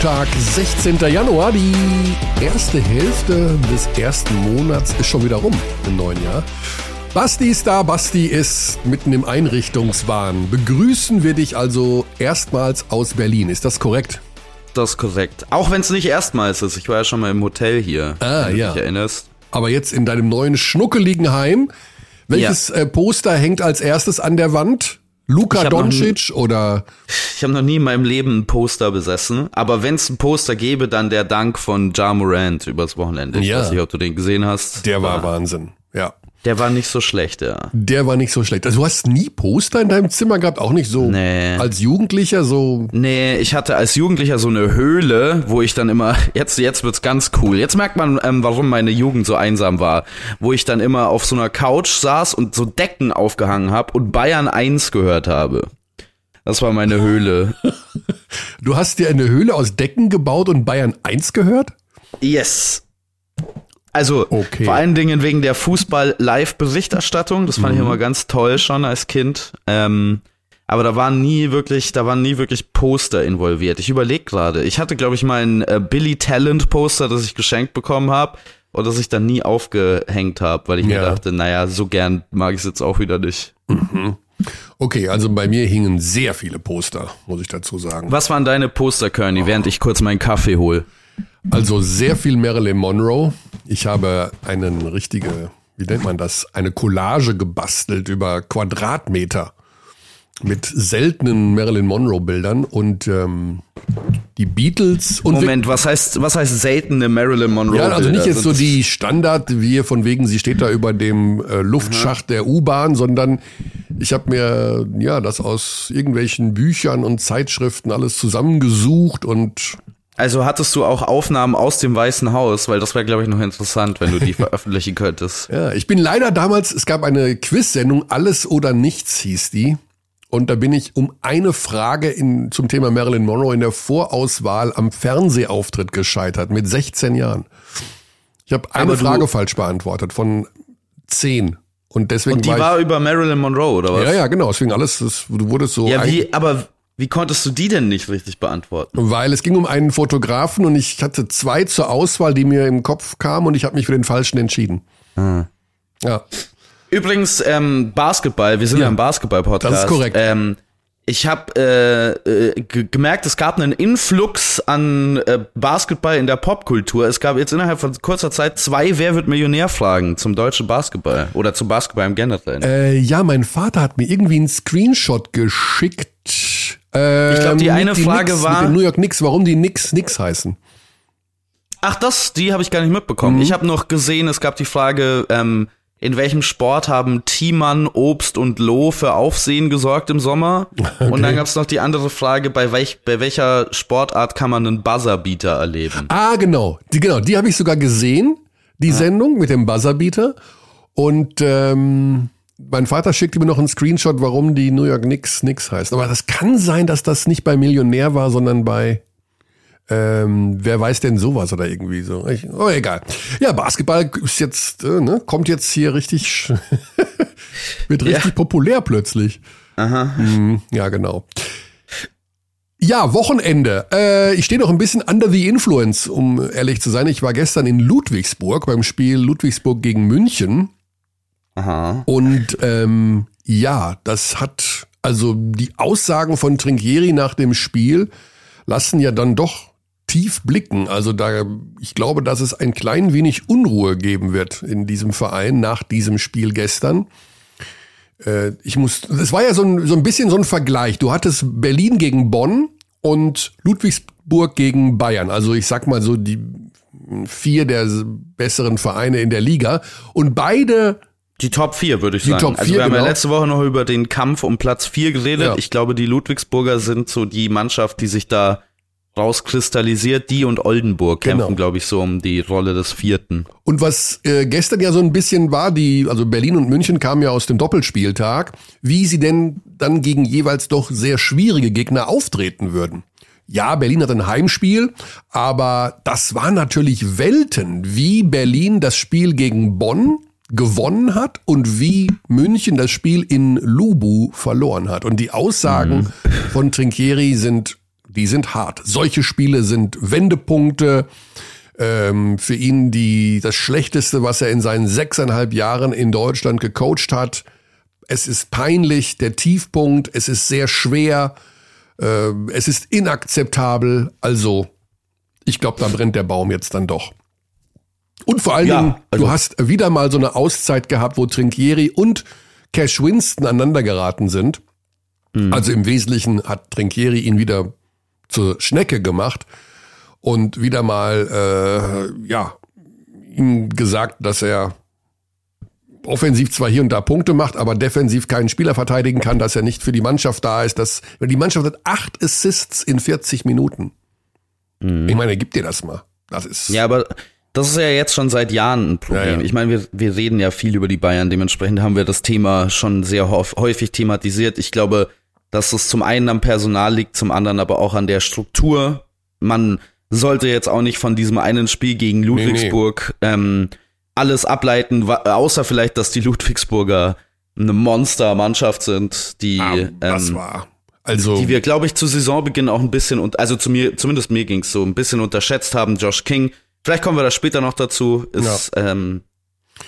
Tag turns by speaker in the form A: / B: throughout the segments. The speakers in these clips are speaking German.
A: Montag, 16. Januar. Die erste Hälfte des ersten Monats ist schon wieder rum im neuen Jahr. Basti ist da, Basti ist mitten im Einrichtungswahn. Begrüßen wir dich also erstmals aus Berlin. Ist das korrekt?
B: Das ist korrekt. Auch wenn es nicht erstmals ist. Ich war ja schon mal im Hotel hier.
A: Ah,
B: wenn
A: ja.
B: Du dich erinnerst.
A: Aber jetzt in deinem neuen schnuckeligen Heim. Welches äh, Poster hängt als erstes an der Wand? Luka
B: Ich
A: Doncic oder
B: Ich habe noch nie in meinem Leben ein Poster besessen. Aber wenn es ein Poster gäbe, dann der Dank von Ja Morant übers Wochenende. Ich
A: Ja.
B: weiß nicht, ob du den gesehen hast.
A: der war Wahnsinn. Ja.
B: Der war nicht so schlecht, ja.
A: Der war nicht so schlecht. Also du hast nie Poster in deinem Zimmer gehabt, auch nicht so
B: Nee.
A: als Jugendlicher so.
B: Nee, ich hatte als Jugendlicher so eine Höhle, wo ich dann immer, jetzt, jetzt wird's ganz cool. Jetzt merkt man, ähm, warum meine Jugend so einsam war. Wo ich dann immer auf so einer Couch saß und so Decken aufgehangen habe und Bayern 1 gehört habe. Das war meine Höhle.
A: Du hast dir eine Höhle aus Decken gebaut und Bayern 1 gehört?
B: Yes. Also,
A: Okay.
B: vor allen Dingen wegen der Fußball-Live-Berichterstattung. Das fand ich immer ganz toll schon als Kind. Ähm, aber da waren nie wirklich, da waren nie wirklich Poster involviert. Ich überlege gerade. Ich hatte, glaube ich, mal ein äh, Billy Talent Poster, das ich geschenkt bekommen habe und das ich dann nie aufgehängt habe, weil ich
A: Ja.
B: mir dachte, naja, so gern mag ich es jetzt auch wieder nicht.
A: Okay, also bei mir hingen sehr viele Poster, muss ich dazu sagen.
B: Was waren deine Poster, Kearney, während ich kurz meinen Kaffee hol?
A: Also sehr viel Marilyn Monroe. Ich habe einen richtige, wie nennt man das, eine Collage gebastelt über Quadratmeter mit seltenen Marilyn Monroe Bildern und ähm, die Beatles und
B: Moment, was heißt, was heißt seltene Marilyn Monroe?
A: Ja, also nicht jetzt so die Standard, wie von wegen, sie steht da über dem äh, Luftschacht der U-Bahn, sondern ich habe mir ja das aus irgendwelchen Büchern und Zeitschriften alles zusammengesucht und
B: Also hattest du auch Aufnahmen aus dem Weißen Haus, weil das wäre, glaube ich, noch interessant, wenn du die veröffentlichen könntest.
A: ja, ich bin leider damals, es gab eine Quiz-Sendung, Alles oder Nichts hieß die. Und da bin ich um eine Frage in, zum Thema Marilyn Monroe in der Vorauswahl am Fernsehauftritt gescheitert mit 16 Jahren. Ich habe eine
B: du-
A: Frage falsch beantwortet von 10. Und deswegen
B: Und die
A: war,
B: war
A: ich,
B: über Marilyn Monroe, oder was?
A: Ja, ja, genau. Deswegen alles, das, du wurdest so.
B: Ja, wie, aber wie konntest du die denn nicht richtig beantworten?
A: Weil es ging um einen Fotografen und ich hatte zwei zur Auswahl, die mir im Kopf kamen und ich habe mich für den falschen entschieden.
B: Ah.
A: Ja.
B: Übrigens, ähm, Basketball, wir sind ja,
A: Ja,
B: im Basketball-Podcast.
A: das ist korrekt.
B: Ähm, ich habe äh, äh, ge- gemerkt, es gab einen Influx an äh, Basketball in der Popkultur. Es gab jetzt innerhalb von kurzer Zeit zwei Wer wird Millionär-Fragen zum deutschen Basketball oder zum Basketball im Generellen.
A: Äh, ja, mein Vater hat mir irgendwie einen Screenshot geschickt. Äh,
B: Ich glaub, die eine
A: den
B: Frage
A: Knicks,
B: war-
A: New York Knicks, warum die Knicks Knicks heißen.
B: Ach, das, die habe ich gar nicht mitbekommen.
A: Mhm.
B: Ich habe noch gesehen, es gab die Frage, ähm, in welchem Sport haben Thiemann, Obst und Loh für Aufsehen gesorgt im Sommer? Und dann gab's noch die andere Frage, bei, welch, bei welcher Sportart kann man einen Buzzerbeater erleben?
A: Ah, genau. Die, genau, die habe ich sogar gesehen, die Sendung mit dem Buzzerbeater. Und ähm, mein Vater schickte mir noch einen Screenshot, warum die New York Knicks Knicks heißen. Aber das kann sein, dass das nicht bei Millionär war, sondern bei ähm, wer weiß denn sowas oder irgendwie so. Ich, oh, egal. Ja, Basketball ist jetzt, äh, ne, kommt jetzt hier richtig, wird richtig
B: Ja.
A: populär plötzlich.
B: Aha.
A: Mhm, ja, genau. Ja, Wochenende. Äh, ich stehe noch ein bisschen under the influence, um ehrlich zu sein. Ich war gestern in Ludwigsburg beim Spiel Ludwigsburg gegen München.
B: Aha.
A: Und ähm, ja, das hat, also die Aussagen von Trinkieri nach dem Spiel lassen ja dann doch tief blicken. Also da, ich glaube, dass es ein klein wenig Unruhe geben wird in diesem Verein nach diesem Spiel gestern. Äh, ich muss, es war ja so ein, so ein bisschen so ein Vergleich. Du hattest Berlin gegen Bonn und Ludwigsburg gegen Bayern. Also ich sag mal so die vier der besseren Vereine in der Liga. Und beide
B: Die Top 4, würde ich
A: Die
B: sagen.
A: Top
B: also
A: vier,
B: wir haben ja
A: genau.
B: letzte Woche noch über den Kampf um Platz 4 geredet.
A: Ja.
B: Ich glaube, die Ludwigsburger sind so die Mannschaft, die sich da rauskristallisiert. Die und Oldenburg kämpfen,
A: Genau.
B: glaube ich, so um die Rolle des Vierten.
A: Und was äh, gestern ja so ein bisschen war, die, also Berlin und München kamen ja aus dem Doppelspieltag, wie sie denn dann gegen jeweils doch sehr schwierige Gegner auftreten würden. Ja, Berlin hat ein Heimspiel, aber das war natürlich Welten, wie Berlin das Spiel gegen Bonn gewonnen hat und wie München das Spiel in Lubu verloren hat. Und die Aussagen von Trinkieri sind die sind hart. Solche Spiele sind Wendepunkte. Ähm, für ihn die, das Schlechteste, was er in seinen sechseinhalb Jahren in Deutschland gecoacht hat. Es ist peinlich, der Tiefpunkt, es ist sehr schwer, äh, es ist inakzeptabel. Also, ich glaube, da brennt der Baum jetzt dann doch. Und vor allen ja, Dingen, also du hast wieder mal so eine Auszeit gehabt, wo Trinkieri und Cash Winston aneinander geraten sind. Mhm. Also im Wesentlichen hat Trinkieri ihn wieder zur Schnecke gemacht und wieder mal, äh, ja, ihm gesagt, dass er offensiv zwar hier und da Punkte macht, aber defensiv keinen Spieler verteidigen kann, dass er nicht für die Mannschaft da ist. Dass, die Mannschaft hat acht Assists in 40 Minuten. Mhm. Ich meine, gib dir das mal. Das ist.
B: Ja, aber das ist ja jetzt schon seit Jahren ein Problem. Ja, ja. Ich meine, wir, wir reden ja viel über die Bayern. Dementsprechend haben wir das Thema schon sehr häufig thematisiert. Ich glaube, dass es zum einen am Personal liegt, zum anderen aber auch an der Struktur. Man sollte jetzt auch nicht von diesem einen Spiel gegen Ludwigsburg nee, nee. Ähm, alles ableiten, außer vielleicht, dass die Ludwigsburger eine Monstermannschaft sind, die ah,
A: das ähm, war. Also,
B: die wir, glaube ich, zu Saisonbeginn auch ein bisschen und also zu mir, zumindest mir ging's so ein bisschen unterschätzt haben. Josh King, vielleicht kommen wir da später noch dazu, ist ja. ähm,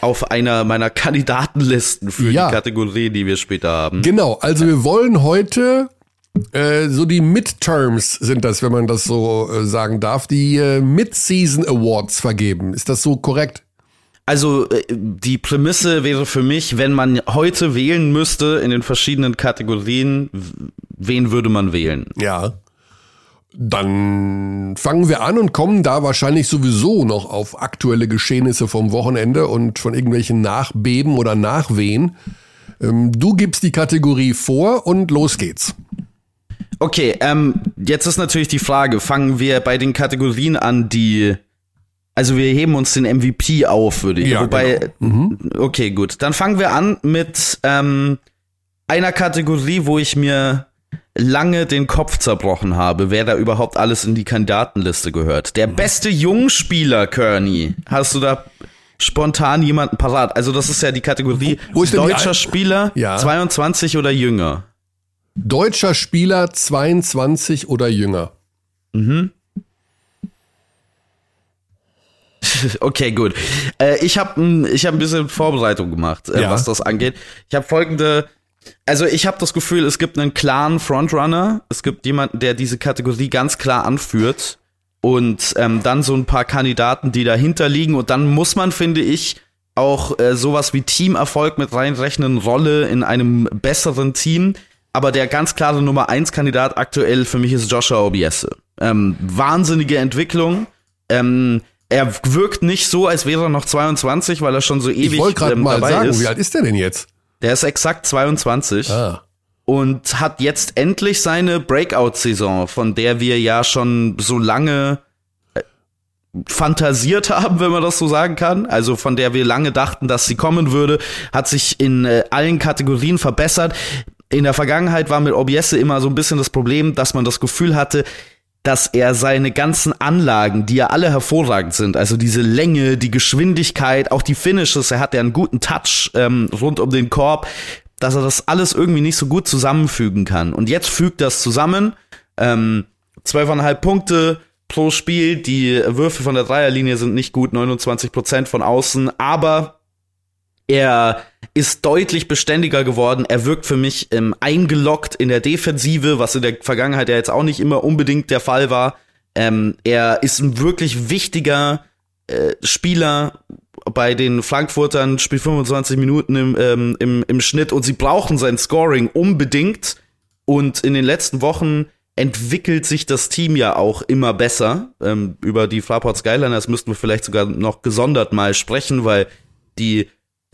B: auf einer meiner Kandidatenlisten für ja. die Kategorie, die wir später haben.
A: Genau, also wir wollen heute äh, so die Midterms sind das, wenn man das so äh, sagen darf, die äh, Mid-Season Awards vergeben. Ist das so korrekt?
B: Also äh, die Prämisse wäre für mich, wenn man heute wählen müsste in den verschiedenen Kategorien, wen würde man wählen?
A: Ja. Dann fangen wir an und kommen da wahrscheinlich sowieso noch auf aktuelle Geschehnisse vom Wochenende und von irgendwelchen Nachbeben oder Nachwehen. Ähm, du gibst die Kategorie vor und los geht's.
B: Okay, ähm, jetzt ist natürlich die Frage, fangen wir bei den Kategorien an, die also wir heben uns den MVP auf, würde ich. Ja, Wobei, genau. mhm. okay, gut. Dann fangen wir an mit ähm, einer Kategorie, wo ich mir lange den Kopf zerbrochen habe, wer da überhaupt alles in die Kandidatenliste gehört. Der mhm. beste Jungspieler, Kearney. Hast du da spontan jemanden parat? Also das ist ja die Kategorie wo, wo deutscher Spieler, ja. 22 oder jünger.
A: Deutscher Spieler 22 oder jünger.
B: Mhm. Okay, gut. Äh, ich habe ich hab ein bisschen Vorbereitung gemacht, äh, ja. was das angeht. Ich habe folgende. Also ich habe das Gefühl, es gibt einen klaren Frontrunner. Es gibt jemanden, der diese Kategorie ganz klar anführt. Und ähm, dann so ein paar Kandidaten, die dahinter liegen. Und dann muss man, finde ich, auch äh, sowas wie Teamerfolg mit reinrechnen, Rolle in einem besseren Team. Aber der ganz klare Nummer 1 Kandidat aktuell für mich ist Joshua Obiese. Ähm, wahnsinnige Entwicklung. Ähm, er wirkt nicht so, als wäre er noch 22, weil er schon so ewig ich
A: wollte gerade ähm, mal sagen, ist. Wie alt ist der denn jetzt?
B: Der ist exakt 22. Ah. Und hat jetzt endlich seine Breakout-Saison, von der wir ja schon so lange äh, fantasiert haben, wenn man das so sagen kann. Also von der wir lange dachten, dass sie kommen würde, hat sich in äh, allen Kategorien verbessert. In der Vergangenheit war mit Obiesse immer so ein bisschen das Problem, dass man das Gefühl hatte, dass er seine ganzen Anlagen, die ja alle hervorragend sind, also diese Länge, die Geschwindigkeit, auch die Finishes, er hat ja einen guten Touch ähm, rund um den Korb, dass er das alles irgendwie nicht so gut zusammenfügen kann. Und jetzt fügt das zusammen. Ähm, 12,5 Punkte pro Spiel, die Würfe von der Dreierlinie sind nicht gut, 29 Prozent von außen, aber er ist deutlich beständiger geworden. Er wirkt für mich ähm, eingeloggt in der Defensive, was in der Vergangenheit ja jetzt auch nicht immer unbedingt der Fall war. Ähm, er ist ein wirklich wichtiger äh, Spieler bei den Frankfurtern, spielt 25 Minuten im, ähm, im, im Schnitt und sie brauchen sein Scoring unbedingt. Und in den letzten Wochen entwickelt sich das Team ja auch immer besser. Ähm, über die Fraport Skyliners müssten wir vielleicht sogar noch gesondert mal sprechen, weil die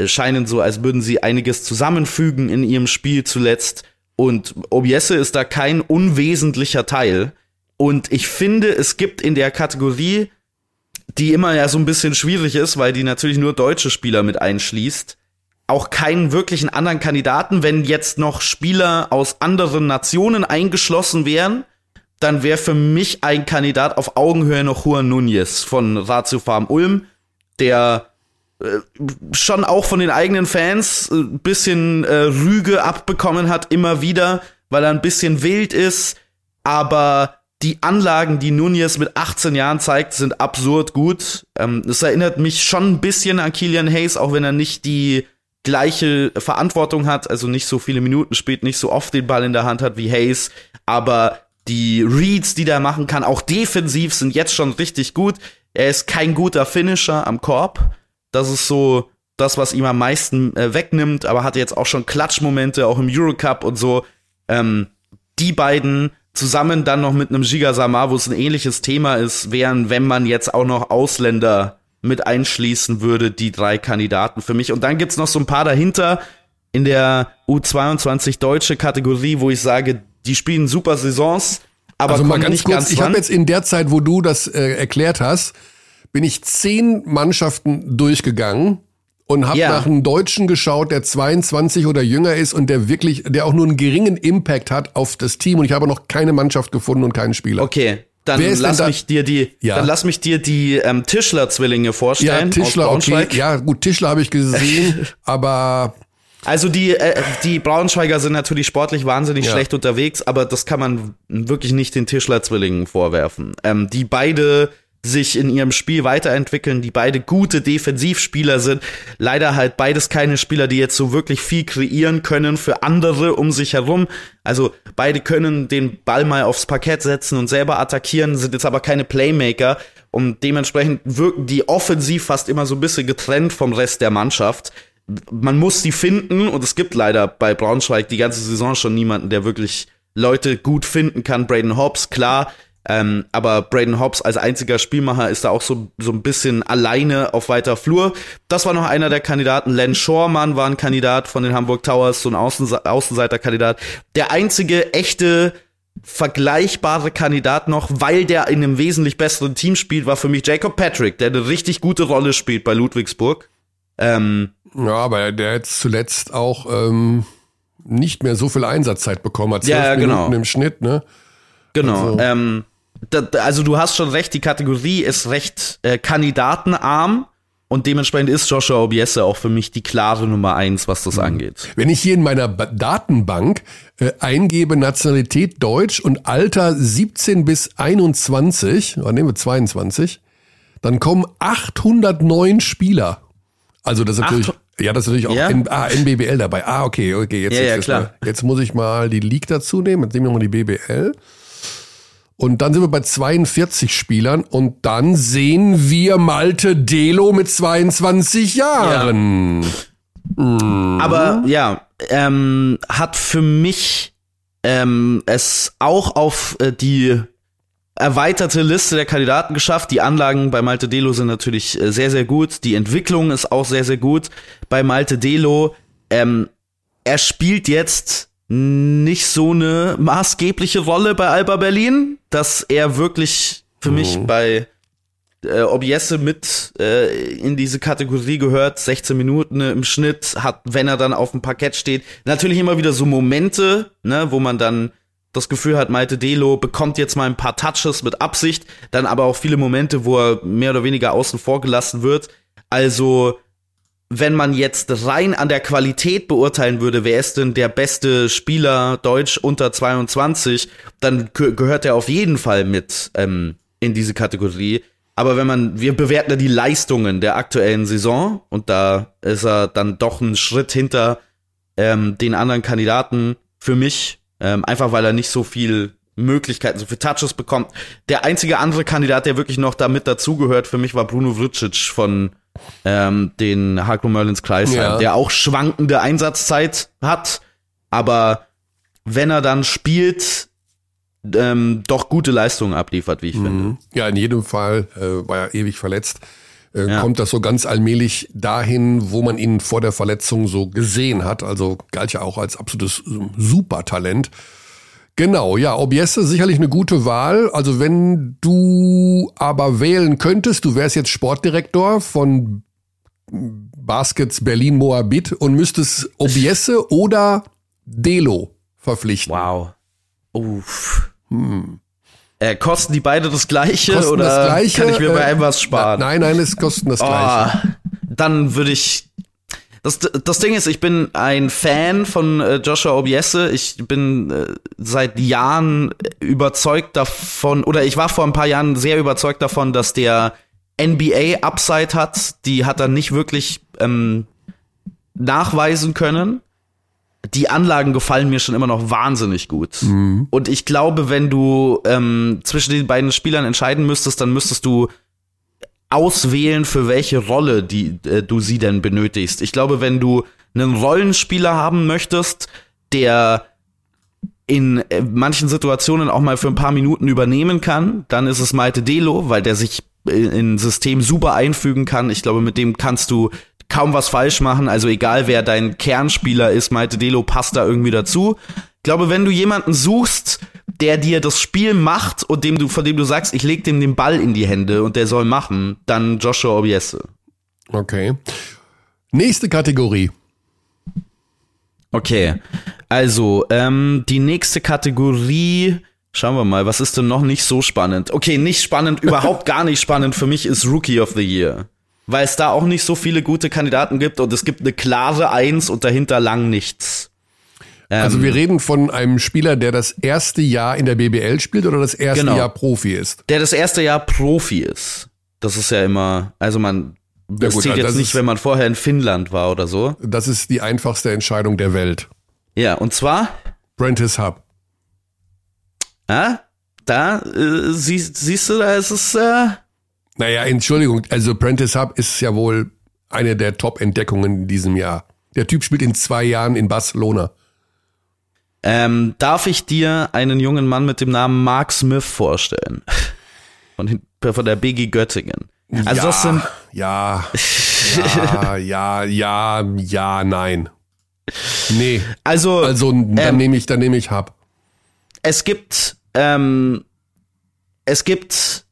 B: scheinen so, als würden sie einiges zusammenfügen in ihrem Spiel zuletzt. Und Obiesse ist da kein unwesentlicher Teil. Und ich finde, es gibt in der Kategorie, die immer ja so ein bisschen schwierig ist, weil die natürlich nur deutsche Spieler mit einschließt, auch keinen wirklichen anderen Kandidaten. Wenn jetzt noch Spieler aus anderen Nationen eingeschlossen wären, dann wäre für mich ein Kandidat auf Augenhöhe noch Juan Nunez von Ratio Farm Ulm, der schon auch von den eigenen Fans ein äh, bisschen äh, Rüge abbekommen hat, immer wieder, weil er ein bisschen wild ist, aber die Anlagen, die Nunez mit 18 Jahren zeigt, sind absurd gut. Ähm, es erinnert mich schon ein bisschen an Kilian Hayes, auch wenn er nicht die gleiche Verantwortung hat, also nicht so viele Minuten spielt, nicht so oft den Ball in der Hand hat wie Hayes, aber die Reads, die der machen kann, auch defensiv sind jetzt schon richtig gut. Er ist kein guter Finisher am Korb. Das ist so das, was ihm am meisten äh, wegnimmt, aber hatte jetzt auch schon Klatschmomente, auch im Eurocup und so. Ähm, die beiden zusammen dann noch mit einem Giga Samar, wo es ein ähnliches Thema ist, wären, wenn man jetzt auch noch Ausländer mit einschließen würde, die drei Kandidaten für mich. Und dann gibt's noch so ein paar dahinter in der U22 deutsche Kategorie, wo ich sage, die spielen super Saisons, aber
A: also mal ganz
B: nicht
A: kurz,
B: ganz
A: ich habe jetzt in der Zeit, wo du das äh, erklärt hast, bin ich zehn Mannschaften durchgegangen und habe
B: Ja.
A: nach einem Deutschen geschaut, der 22 oder jünger ist und der wirklich, der auch nur einen geringen Impact hat auf das Team. Und ich habe noch keine Mannschaft gefunden und keinen Spieler.
B: Okay, dann lass
A: da-
B: mich dir die,
A: Ja.
B: dann lass mich dir die ähm, Tischler-Zwillinge
A: Ja,
B: vorstellen.
A: Tischler,
B: aus
A: okay. Ja, gut, Tischler habe ich gesehen, aber
B: Also die, äh, die Braunschweiger sind natürlich sportlich wahnsinnig
A: Ja.
B: schlecht unterwegs, aber das kann man wirklich nicht den Tischler-Zwillingen vorwerfen. Ähm, die beide sich in ihrem Spiel weiterentwickeln, die beide gute Defensivspieler sind. Leider halt beides keine Spieler, die jetzt so wirklich viel kreieren können für andere um sich herum. Also beide können den Ball mal aufs Parkett setzen und selber attackieren, sind jetzt aber keine Playmaker und dementsprechend wirken die offensiv fast immer so ein bisschen getrennt vom Rest der Mannschaft man muss die finden und es gibt leider bei Braunschweig die ganze Saison schon niemanden, der wirklich Leute gut finden kann. Braden Hobbs, klar, ähm, aber Braden Hobbs als einziger Spielmacher ist da auch so, so ein bisschen alleine auf weiter Flur. Das war noch einer der Kandidaten. Len Schormann war ein Kandidat von den Hamburg Towers, so ein Außense Außenseiterkandidat. Der einzige echte vergleichbare Kandidat noch, weil der in einem wesentlich besseren Team spielt, war für mich Jacob Patrick, der eine richtig gute Rolle spielt bei Ludwigsburg. Ähm,
A: ja, aber der jetzt zuletzt auch ähm, nicht mehr so viel Einsatzzeit bekommen hat.
B: Ja, ja, genau.
A: Minuten im Schnitt, ne?
B: Genau.
A: Also-
B: Ähm, also du hast schon recht, die Kategorie ist recht äh, kandidatenarm und dementsprechend ist Joshua Obiese auch für mich die klare Nummer eins, was
A: Mhm.
B: das angeht.
A: Wenn ich hier in meiner ba Datenbank äh, eingebe Nationalität Deutsch und Alter 17 bis 21, oder nehmen wir 22, dann kommen 809 Spieler. Also das ist natürlich,
B: Acht-
A: ja, das ist natürlich auch
B: Ja?
A: N, ah, NBBL dabei. Ah, okay, okay, jetzt,
B: Ja,
A: jetzt,
B: ja,
A: jetzt, jetzt muss ich mal die League dazu nehmen. Jetzt nehmen wir mal die BBL. Und dann sind wir bei 42 Spielern und dann sehen wir Malte Delo mit 22 Jahren.
B: Aber ja, ähm, hat für mich ähm, es auch auf äh, die erweiterte Liste der Kandidaten geschafft. Die Anlagen bei Malte Delo sind natürlich äh, sehr, sehr gut. Die Entwicklung ist auch sehr, sehr gut. Bei Malte Delo, ähm, er spielt jetzt nicht so eine maßgebliche Rolle bei Alba Berlin, dass er wirklich für mich bei äh, Obiese mit äh, in diese Kategorie gehört, 16 Minuten im Schnitt, hat, wenn er dann auf dem Parkett steht, natürlich immer wieder so Momente, ne, wo man dann das Gefühl hat, Malte Delo bekommt jetzt mal ein paar Touches mit Absicht, dann aber auch viele Momente, wo er mehr oder weniger außen vor gelassen wird. Also, wenn man jetzt rein an der Qualität beurteilen würde, wer ist denn der beste Spieler Deutsch unter 22, dann geh- gehört er auf jeden Fall mit ähm, in diese Kategorie. Aber wenn man, wir bewerten ja die Leistungen der aktuellen Saison und da ist er dann doch einen Schritt hinter ähm, den anderen Kandidaten für mich, ähm, einfach weil er nicht so viel Möglichkeiten, so viel Touches bekommt. Der einzige andere Kandidat, der wirklich noch damit dazugehört für mich, war Bruno Vricic von ähm, den Haklo Merlins Kreisheim,
A: Ja.
B: der auch schwankende Einsatzzeit hat, aber wenn er dann spielt, ähm, doch gute Leistungen abliefert, wie ich finde.
A: Mhm. Ja, in jedem Fall äh, war er ewig verletzt. Äh,
B: Ja.
A: Kommt das so ganz allmählich dahin, wo man ihn vor der Verletzung so gesehen hat. Also galt ja auch als absolutes Supertalent. Genau, ja, Obiese sicherlich eine gute Wahl. Also wenn du aber wählen könntest, du wärst jetzt Sportdirektor von Baskets Berlin Moabit und müsstest Obiese oder Delo verpflichten.
B: Wow. Uff. Äh, kosten die beide das gleiche
A: Hm. Kosten
B: oder
A: das Gleiche,
B: kann ich mir bei
A: äh,
B: einem was sparen?
A: Nein, nein, es kosten das Gleiche.
B: Oh, dann würde ich, Das, das Ding ist, ich bin ein Fan von äh, Joshua Obiese. Ich bin äh, seit Jahren überzeugt davon, oder ich war vor ein paar Jahren sehr überzeugt davon, dass der NBA Upside hat. Die hat er nicht wirklich ähm, nachweisen können. Die Anlagen gefallen mir schon immer noch wahnsinnig gut. Mhm. Und ich glaube, wenn du ähm, zwischen den beiden Spielern entscheiden müsstest, dann müsstest du auswählen, für welche Rolle die, äh, du sie denn benötigst. Ich glaube, wenn du einen Rollenspieler haben möchtest, der in äh, manchen Situationen auch mal für ein paar Minuten übernehmen kann, dann ist es Malte Delo, weil der sich in ein System super einfügen kann. Ich glaube, mit dem kannst du kaum was falsch machen. Also egal wer dein Kernspieler ist, Malte Delo passt da irgendwie dazu. Ich glaube, wenn du jemanden suchst, der dir das Spiel macht und dem du, von dem du sagst, ich leg dem den Ball in die Hände und der soll machen, dann Joshua Obiese.
A: Okay. Nächste Kategorie.
B: Okay. Also, ähm, die nächste Kategorie, schauen wir mal, was ist denn noch nicht so spannend? Okay, nicht spannend, überhaupt gar nicht spannend für mich ist Rookie of the Year. Weil es da auch nicht so viele gute Kandidaten gibt und es gibt eine klare Eins und dahinter lang nichts.
A: Also wir ähm, reden von einem Spieler, der das erste Jahr in der BBL spielt oder das erste genau. Jahr Profi ist?
B: Der das erste Jahr Profi ist. Das ist ja immer, also man, das ja gut, zählt also jetzt nicht, wenn man vorher in Finnland war oder so.
A: Das ist die einfachste Entscheidung der Welt.
B: Ja, und zwar?
A: Prentice Hub.
B: Ah, da äh, siehst, siehst du, da ist es. Äh
A: naja, Entschuldigung, also Prentice Hub ist ja wohl eine der Top-Entdeckungen in diesem Jahr. Der Typ spielt in zwei Jahren in Barcelona.
B: Ähm, darf ich dir einen jungen Mann mit dem Namen Mark Smith vorstellen? Von, von der BG Göttingen.
A: Also ja, das sind ja, ja, ja, ja, ja, nein. Nee.
B: Also,
A: also dann ähm, nehme ich, dann nehme ich Hub.
B: Es gibt, ähm, es gibt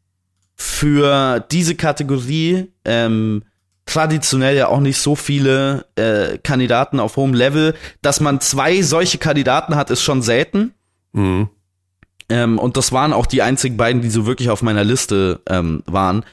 B: für diese Kategorie ähm, traditionell ja auch nicht so viele äh, Kandidaten auf hohem Level. Dass man zwei solche Kandidaten hat, ist schon selten. Mhm. Ähm, und das waren auch die einzigen beiden, die so wirklich auf meiner Liste ähm, waren.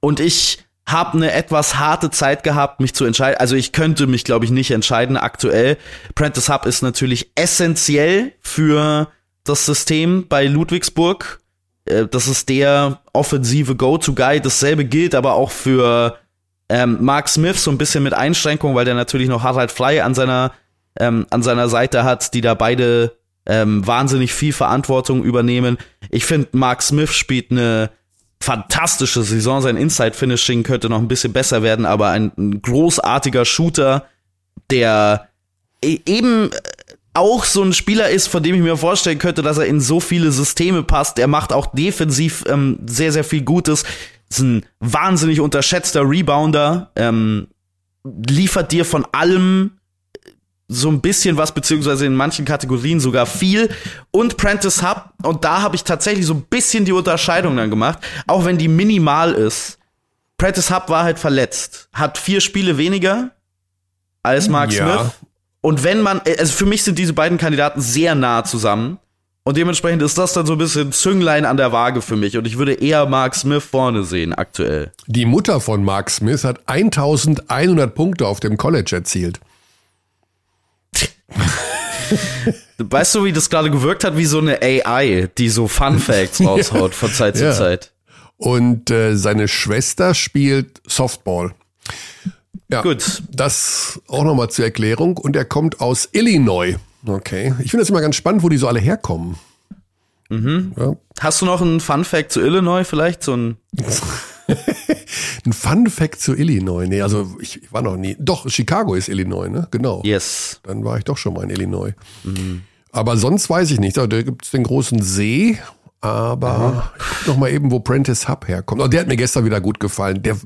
B: Und ich habe eine etwas harte Zeit gehabt, mich zu entscheiden. Also ich könnte mich, glaube ich, nicht entscheiden aktuell. Prentice Hub ist natürlich essentiell für das System bei Ludwigsburg. Äh, das ist der offensive Go-To-Guy. Dasselbe gilt aber auch für ähm, Mark Smith so ein bisschen mit Einschränkung, weil der natürlich noch Harald Fly an seiner, ähm, an seiner Seite hat, die da beide ähm, wahnsinnig viel Verantwortung übernehmen. Ich finde, Mark Smith spielt eine fantastische Saison. Sein Inside-Finishing könnte noch ein bisschen besser werden, aber ein, ein großartiger Shooter, der e-, eben auch so ein Spieler ist, von dem ich mir vorstellen könnte, dass er in so viele Systeme passt. Er macht auch defensiv ähm, sehr, sehr viel Gutes ist ein wahnsinnig unterschätzter Rebounder, ähm, liefert dir von allem so ein bisschen was, beziehungsweise in manchen Kategorien sogar viel. Und Prentice Hub, und da habe ich tatsächlich so ein bisschen die Unterscheidung dann gemacht, auch wenn die minimal ist. Prentice Hub war halt verletzt, hat vier Spiele weniger als Mark ja. Smith. Und wenn man, also für mich sind diese beiden Kandidaten sehr nah zusammen. Und dementsprechend ist das dann so ein bisschen Zünglein an der Waage für mich. Und ich würde eher Mark Smith vorne sehen, aktuell.
A: Die Mutter von Mark Smith hat 1100 Punkte auf dem College erzielt.
B: weißt du, wie das gerade gewirkt hat? Wie so eine AI, die so Fun Facts raushaut von Zeit zu ja. Zeit.
A: Und äh, seine Schwester spielt Softball. Ja, Gut. Das auch nochmal zur Erklärung. Und er kommt aus Illinois. Okay. Ich finde das immer ganz spannend, wo die so alle herkommen.
B: Mhm. Ja. Hast du noch einen Fun Fact zu Illinois vielleicht? So ein
A: ein Fun Fact zu Illinois. Nee, also ich war noch nie. Doch, Chicago ist Illinois, ne? Genau.
B: Yes.
A: Dann war ich doch schon mal in Illinois. Mhm. Aber sonst weiß ich nicht. Da gibt es den großen See, aber ich guck noch mal eben, wo Prentice Hub herkommt. Oh, der hat mir gestern wieder gut gefallen. Der,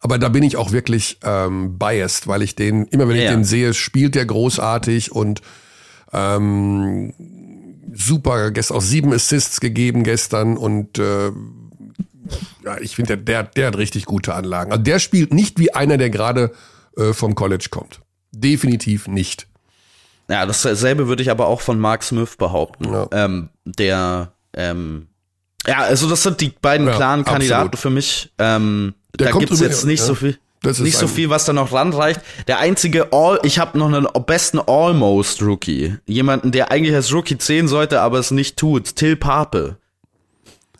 A: aber da bin ich auch wirklich ähm, biased, weil ich den, immer wenn ich ja. den sehe, spielt der großartig und ähm, super, gestern auch sieben Assists gegeben gestern und äh, ja, ich finde, der, der hat richtig gute Anlagen. Also der spielt nicht wie einer, der gerade äh, vom College kommt. Definitiv nicht.
B: Ja, dasselbe würde ich aber auch von Mark Smith behaupten. Ja. Ähm, der, ähm, ja, also das sind die beiden ja, klaren Kandidaten absolut. für mich. Ähm, da gibt es jetzt nicht ja. so viel.
A: Das
B: nicht so viel, was da noch ranreicht. Der einzige All, ich habe noch einen besten Almost Rookie. Jemanden, der eigentlich als Rookie zählen sollte, aber es nicht tut. Till Pape.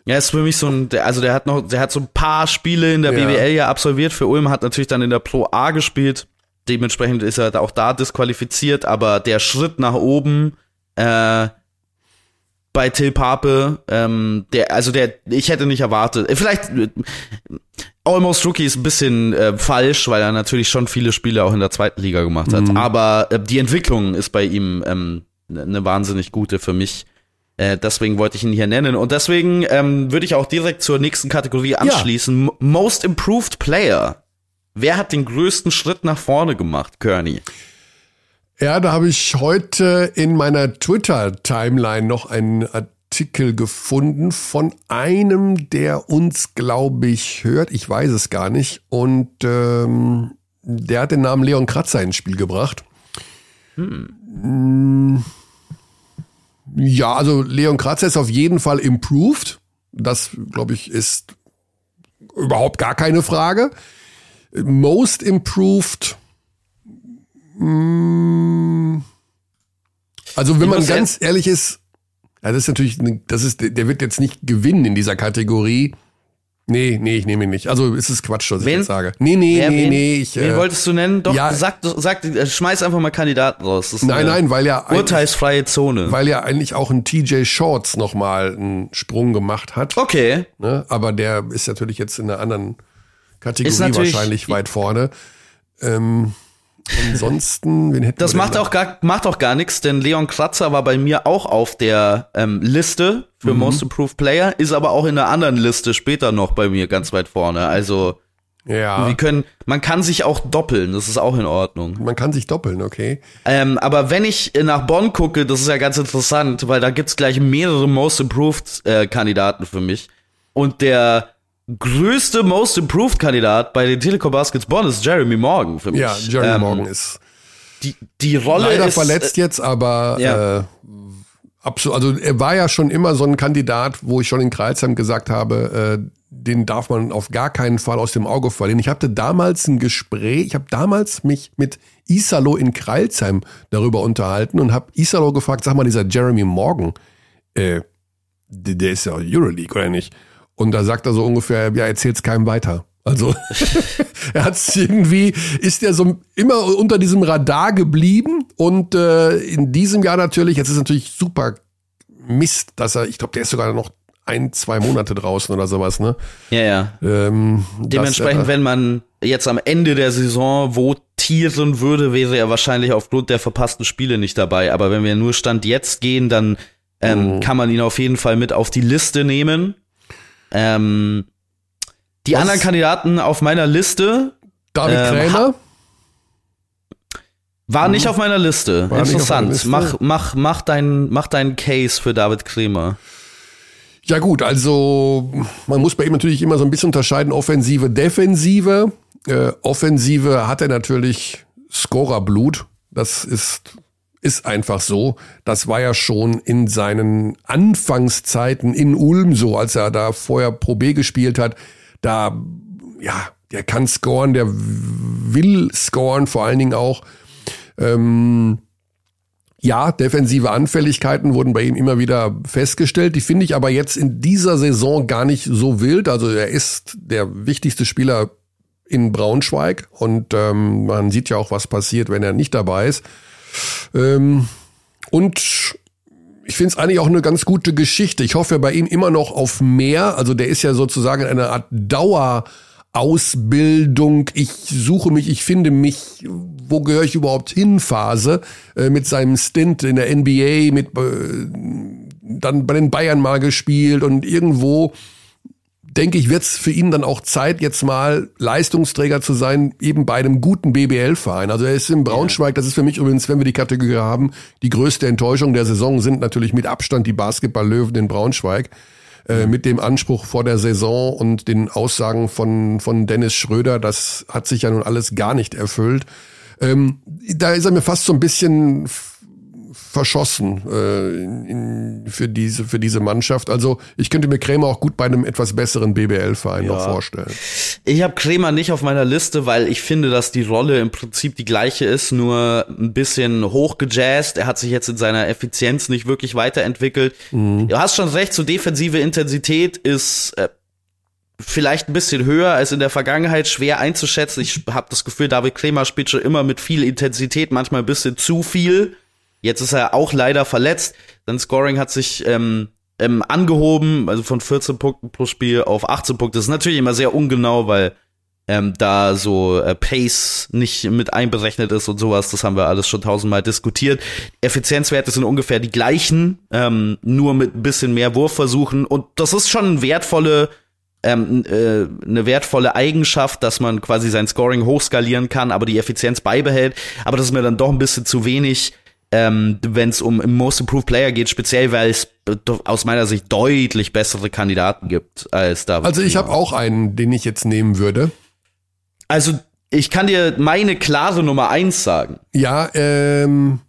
B: Ja, ist für mich so ein, also der hat noch, der hat so ein paar Spiele in der
A: Ja.
B: BWL ja absolviert für Ulm, hat natürlich dann in der Pro A gespielt. Dementsprechend ist er auch da disqualifiziert, aber der Schritt nach oben, äh, bei Till Pape, ähm, der, also der, ich hätte nicht erwartet, äh, vielleicht, äh, Almost Rookie ist ein bisschen äh, falsch, weil er natürlich schon viele Spiele auch in der zweiten Liga gemacht hat. Aber äh, die Entwicklung ist bei ihm ähm, eine wahnsinnig gute für mich. Äh, deswegen wollte ich ihn hier nennen. Und deswegen ähm, würde ich auch direkt zur nächsten Kategorie anschließen. M- Most Improved Player. Wer hat den größten Schritt nach vorne gemacht, Kearney?
A: Ja, da habe ich heute in meiner Twitter-Timeline noch einen Artikel gefunden von einem, der uns, glaube ich, hört. Ich weiß es gar nicht. Und ähm, der hat den Namen Leon Kratzer ins Spiel gebracht. Mm, Ja, also Leon Kratzer ist auf jeden Fall improved. Das, glaube ich, ist überhaupt gar keine Frage. Most improved. Mm, Also wenn man ganz ehrlich ist, ja, das ist natürlich, das ist, der wird jetzt nicht gewinnen in dieser Kategorie. Nee, nee, ich nehme ihn nicht. Also ist es Quatsch, was ich
B: Wen?
A: jetzt sage. Nee, nee,
B: Wer,
A: nee,
B: wen,
A: nee. Ich,
B: wen
A: äh,
B: wolltest du nennen? Doch,
A: ja.
B: sag, sag, schmeiß einfach mal Kandidaten raus. Das ist
A: nein, nein, weil ja,
B: Urteilsfreie Zone.
A: weil ja eigentlich auch ein TJ Shorts nochmal einen Sprung gemacht hat.
B: Okay.
A: Ne? Aber der ist natürlich jetzt in einer anderen Kategorie wahrscheinlich weit vorne. Ähm, ansonsten, wen hätten
B: Das macht auch gar, macht auch gar nichts, denn Leon Kratzer war bei mir auch auf der ähm, Liste für
A: Mhm.
B: Most Improved Player, ist aber auch in einer anderen Liste später noch bei mir ganz weit vorne. Also
A: Ja,
B: wir können, man kann sich auch doppeln, das ist auch in Ordnung.
A: man kann sich doppeln, okay.
B: Ähm, aber wenn ich nach Bonn gucke, das ist ja ganz interessant, weil da gibt's gleich mehrere Most Improved äh, Kandidaten für mich. Und der größte Most Improved Kandidat bei den Telekom Baskets Bonn ist Jeremy Morgan für mich.
A: Ja, Jerry
B: Ähm,
A: Morgan ist
B: Die, die Rolle
A: leider
B: ist,
A: verletzt jetzt, aber
B: ja.
A: äh, absolut. Also er war ja schon immer so ein Kandidat, wo ich schon in Kreilsheim gesagt habe, äh, den darf man auf gar keinen Fall aus dem Auge verlieren. Ich hatte damals ein Gespräch, ich habe damals mich mit Isalo in Kreilsheim darüber unterhalten und habe Isalo gefragt, sag mal, dieser Jeremy Morgan, äh, der ist ja Euroleague, oder nicht? Und da sagt er so ungefähr, ja, erzähl's keinem weiter. Also er hat irgendwie, ist er so immer unter diesem Radar geblieben und äh, in diesem Jahr natürlich, jetzt ist natürlich super Mist, dass er, ich glaube, der ist sogar noch ein, zwei Monate draußen oder sowas, ne?
B: Ja, ja.
A: Ähm,
B: Dementsprechend,
A: dass,
B: wenn man jetzt am Ende der Saison votieren würde, wäre er wahrscheinlich aufgrund der verpassten Spiele nicht dabei. Aber wenn wir nur Stand jetzt gehen, dann ähm, kann man ihn auf jeden Fall mit auf die Liste nehmen. Ähm, die
A: Was?
B: anderen Kandidaten auf meiner Liste
A: David
B: ähm,
A: Krämer,
B: waren nicht auf meiner Liste.
A: War
B: Interessant.
A: Liste?
B: Mach, mach, mach dein, mach deinen Case für David Kremer.
A: Ja gut, also man muss bei ihm natürlich immer so ein bisschen unterscheiden, Offensive, Defensive. Äh, Offensive hat er natürlich Scorerblut. Das ist, ist einfach so. Das war ja schon in seinen Anfangszeiten in Ulm so, als er da vorher Pro B gespielt hat. Da, ja, der kann scoren, der will scoren, vor allen Dingen auch. Ähm, ja, defensive Anfälligkeiten wurden bei ihm immer wieder festgestellt. Die finde ich aber jetzt in dieser Saison gar nicht so wild. Also er ist der wichtigste Spieler in Braunschweig und ähm, man sieht ja auch, was passiert, wenn er nicht dabei ist. Ähm, und ich finde es eigentlich auch eine ganz gute Geschichte. Ich hoffe bei ihm immer noch auf mehr. Also der ist ja sozusagen in einer Art Dauerausbildung. Ich suche mich, ich finde mich, wo gehöre ich überhaupt hin? Phase äh, mit seinem Stint in der NBA, mit äh, dann bei den Bayern mal gespielt und irgendwo denke ich, wird es für ihn dann auch Zeit, jetzt mal Leistungsträger zu sein, eben bei einem guten BBL-Verein. Also er ist in Braunschweig, das ist für mich übrigens, wenn wir die Kategorie haben, die größte Enttäuschung der Saison sind natürlich mit Abstand die Basketball-Löwen in Braunschweig. Äh, mit dem Anspruch vor der Saison und den Aussagen von, von Dennis Schröder, das hat sich ja nun alles gar nicht erfüllt. Ähm, da ist er mir fast so ein bisschen verschossen äh, in, in, für, diese, für diese Mannschaft. Also ich könnte mir Krämer auch gut bei einem etwas besseren BBL-Verein ja. noch vorstellen.
B: Ich habe Krämer nicht auf meiner Liste, weil ich finde, dass die Rolle im Prinzip die gleiche ist, nur ein bisschen hochgejazzt. Er hat sich jetzt in seiner Effizienz nicht wirklich weiterentwickelt. Mhm. Du hast schon recht, so defensive Intensität ist äh, vielleicht ein bisschen höher als in der Vergangenheit, schwer einzuschätzen. Ich habe das Gefühl, David Kremer spielt schon immer mit viel Intensität, manchmal ein bisschen zu viel. Jetzt ist er auch leider verletzt. Sein Scoring hat sich ähm, ähm, angehoben, also von 14 Punkten pro Spiel auf 18 Punkte. Das ist natürlich immer sehr ungenau, weil ähm, da so äh, Pace nicht mit einberechnet ist und sowas. Das haben wir alles schon tausendmal diskutiert. Effizienzwerte sind ungefähr die gleichen, ähm, nur mit ein bisschen mehr Wurfversuchen. Und das ist schon eine wertvolle ähm, äh, eine wertvolle Eigenschaft, dass man quasi sein Scoring hochskalieren kann, aber die Effizienz beibehält. Aber das ist mir dann doch ein bisschen zu wenig, ähm, wenn es um Most Improved Player geht, speziell weil es aus meiner Sicht deutlich bessere Kandidaten gibt als da.
A: Also ich habe auch einen, den ich jetzt nehmen würde.
B: Also ich kann dir meine klare Nummer eins sagen.
A: Ja, ähm,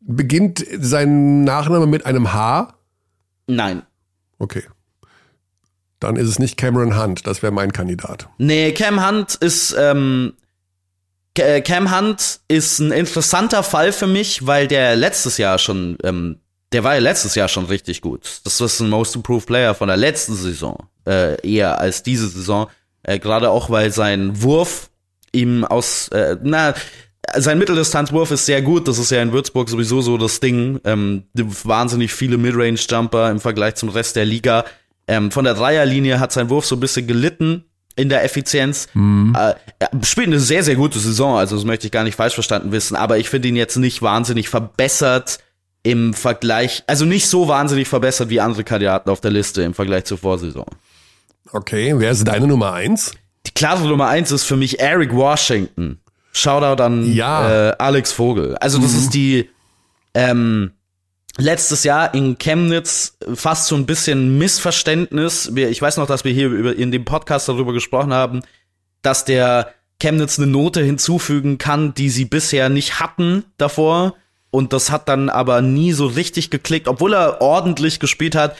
A: beginnt sein Nachname mit einem H?
B: Nein.
A: Okay dann ist es nicht Cameron Hunt. Das wäre mein Kandidat.
B: Nee, Cam Hunt ist, ähm, äh, Cam Hunt ist ein interessanter Fall für mich, weil der letztes Jahr schon, ähm, der war ja letztes Jahr schon richtig gut. Das ist ein Most Improved Player von der letzten Saison, äh, eher als diese Saison. Äh, Gerade auch, weil sein Wurf ihm aus, äh, na, sein Mitteldistanzwurf ist sehr gut. Das ist ja in Würzburg sowieso so das Ding. Ähm, wahnsinnig viele Midrange-Jumper im Vergleich zum Rest der Liga. Ähm, von der Dreierlinie hat sein Wurf so ein bisschen gelitten in der Effizienz. Mhm. Äh, spielt eine sehr, sehr gute Saison, also das möchte ich gar nicht falsch verstanden wissen, aber ich finde ihn jetzt nicht wahnsinnig verbessert im Vergleich, also nicht so wahnsinnig verbessert wie andere Kandidaten auf der Liste im Vergleich zur Vorsaison.
A: Okay, wer ist deine Nummer eins?
B: Die klare Nummer eins ist für mich Eric Washington. Shoutout an ja. äh, Alex Vogel. Also das mhm. ist die ähm, letztes Jahr in Chemnitz fast so ein bisschen Missverständnis. Ich weiß noch, dass wir hier über, in dem Podcast darüber gesprochen haben, dass der Chemnitz eine Note hinzufügen kann, die sie bisher nicht hatten davor. Und das hat dann aber nie so richtig geklickt, obwohl er ordentlich gespielt hat.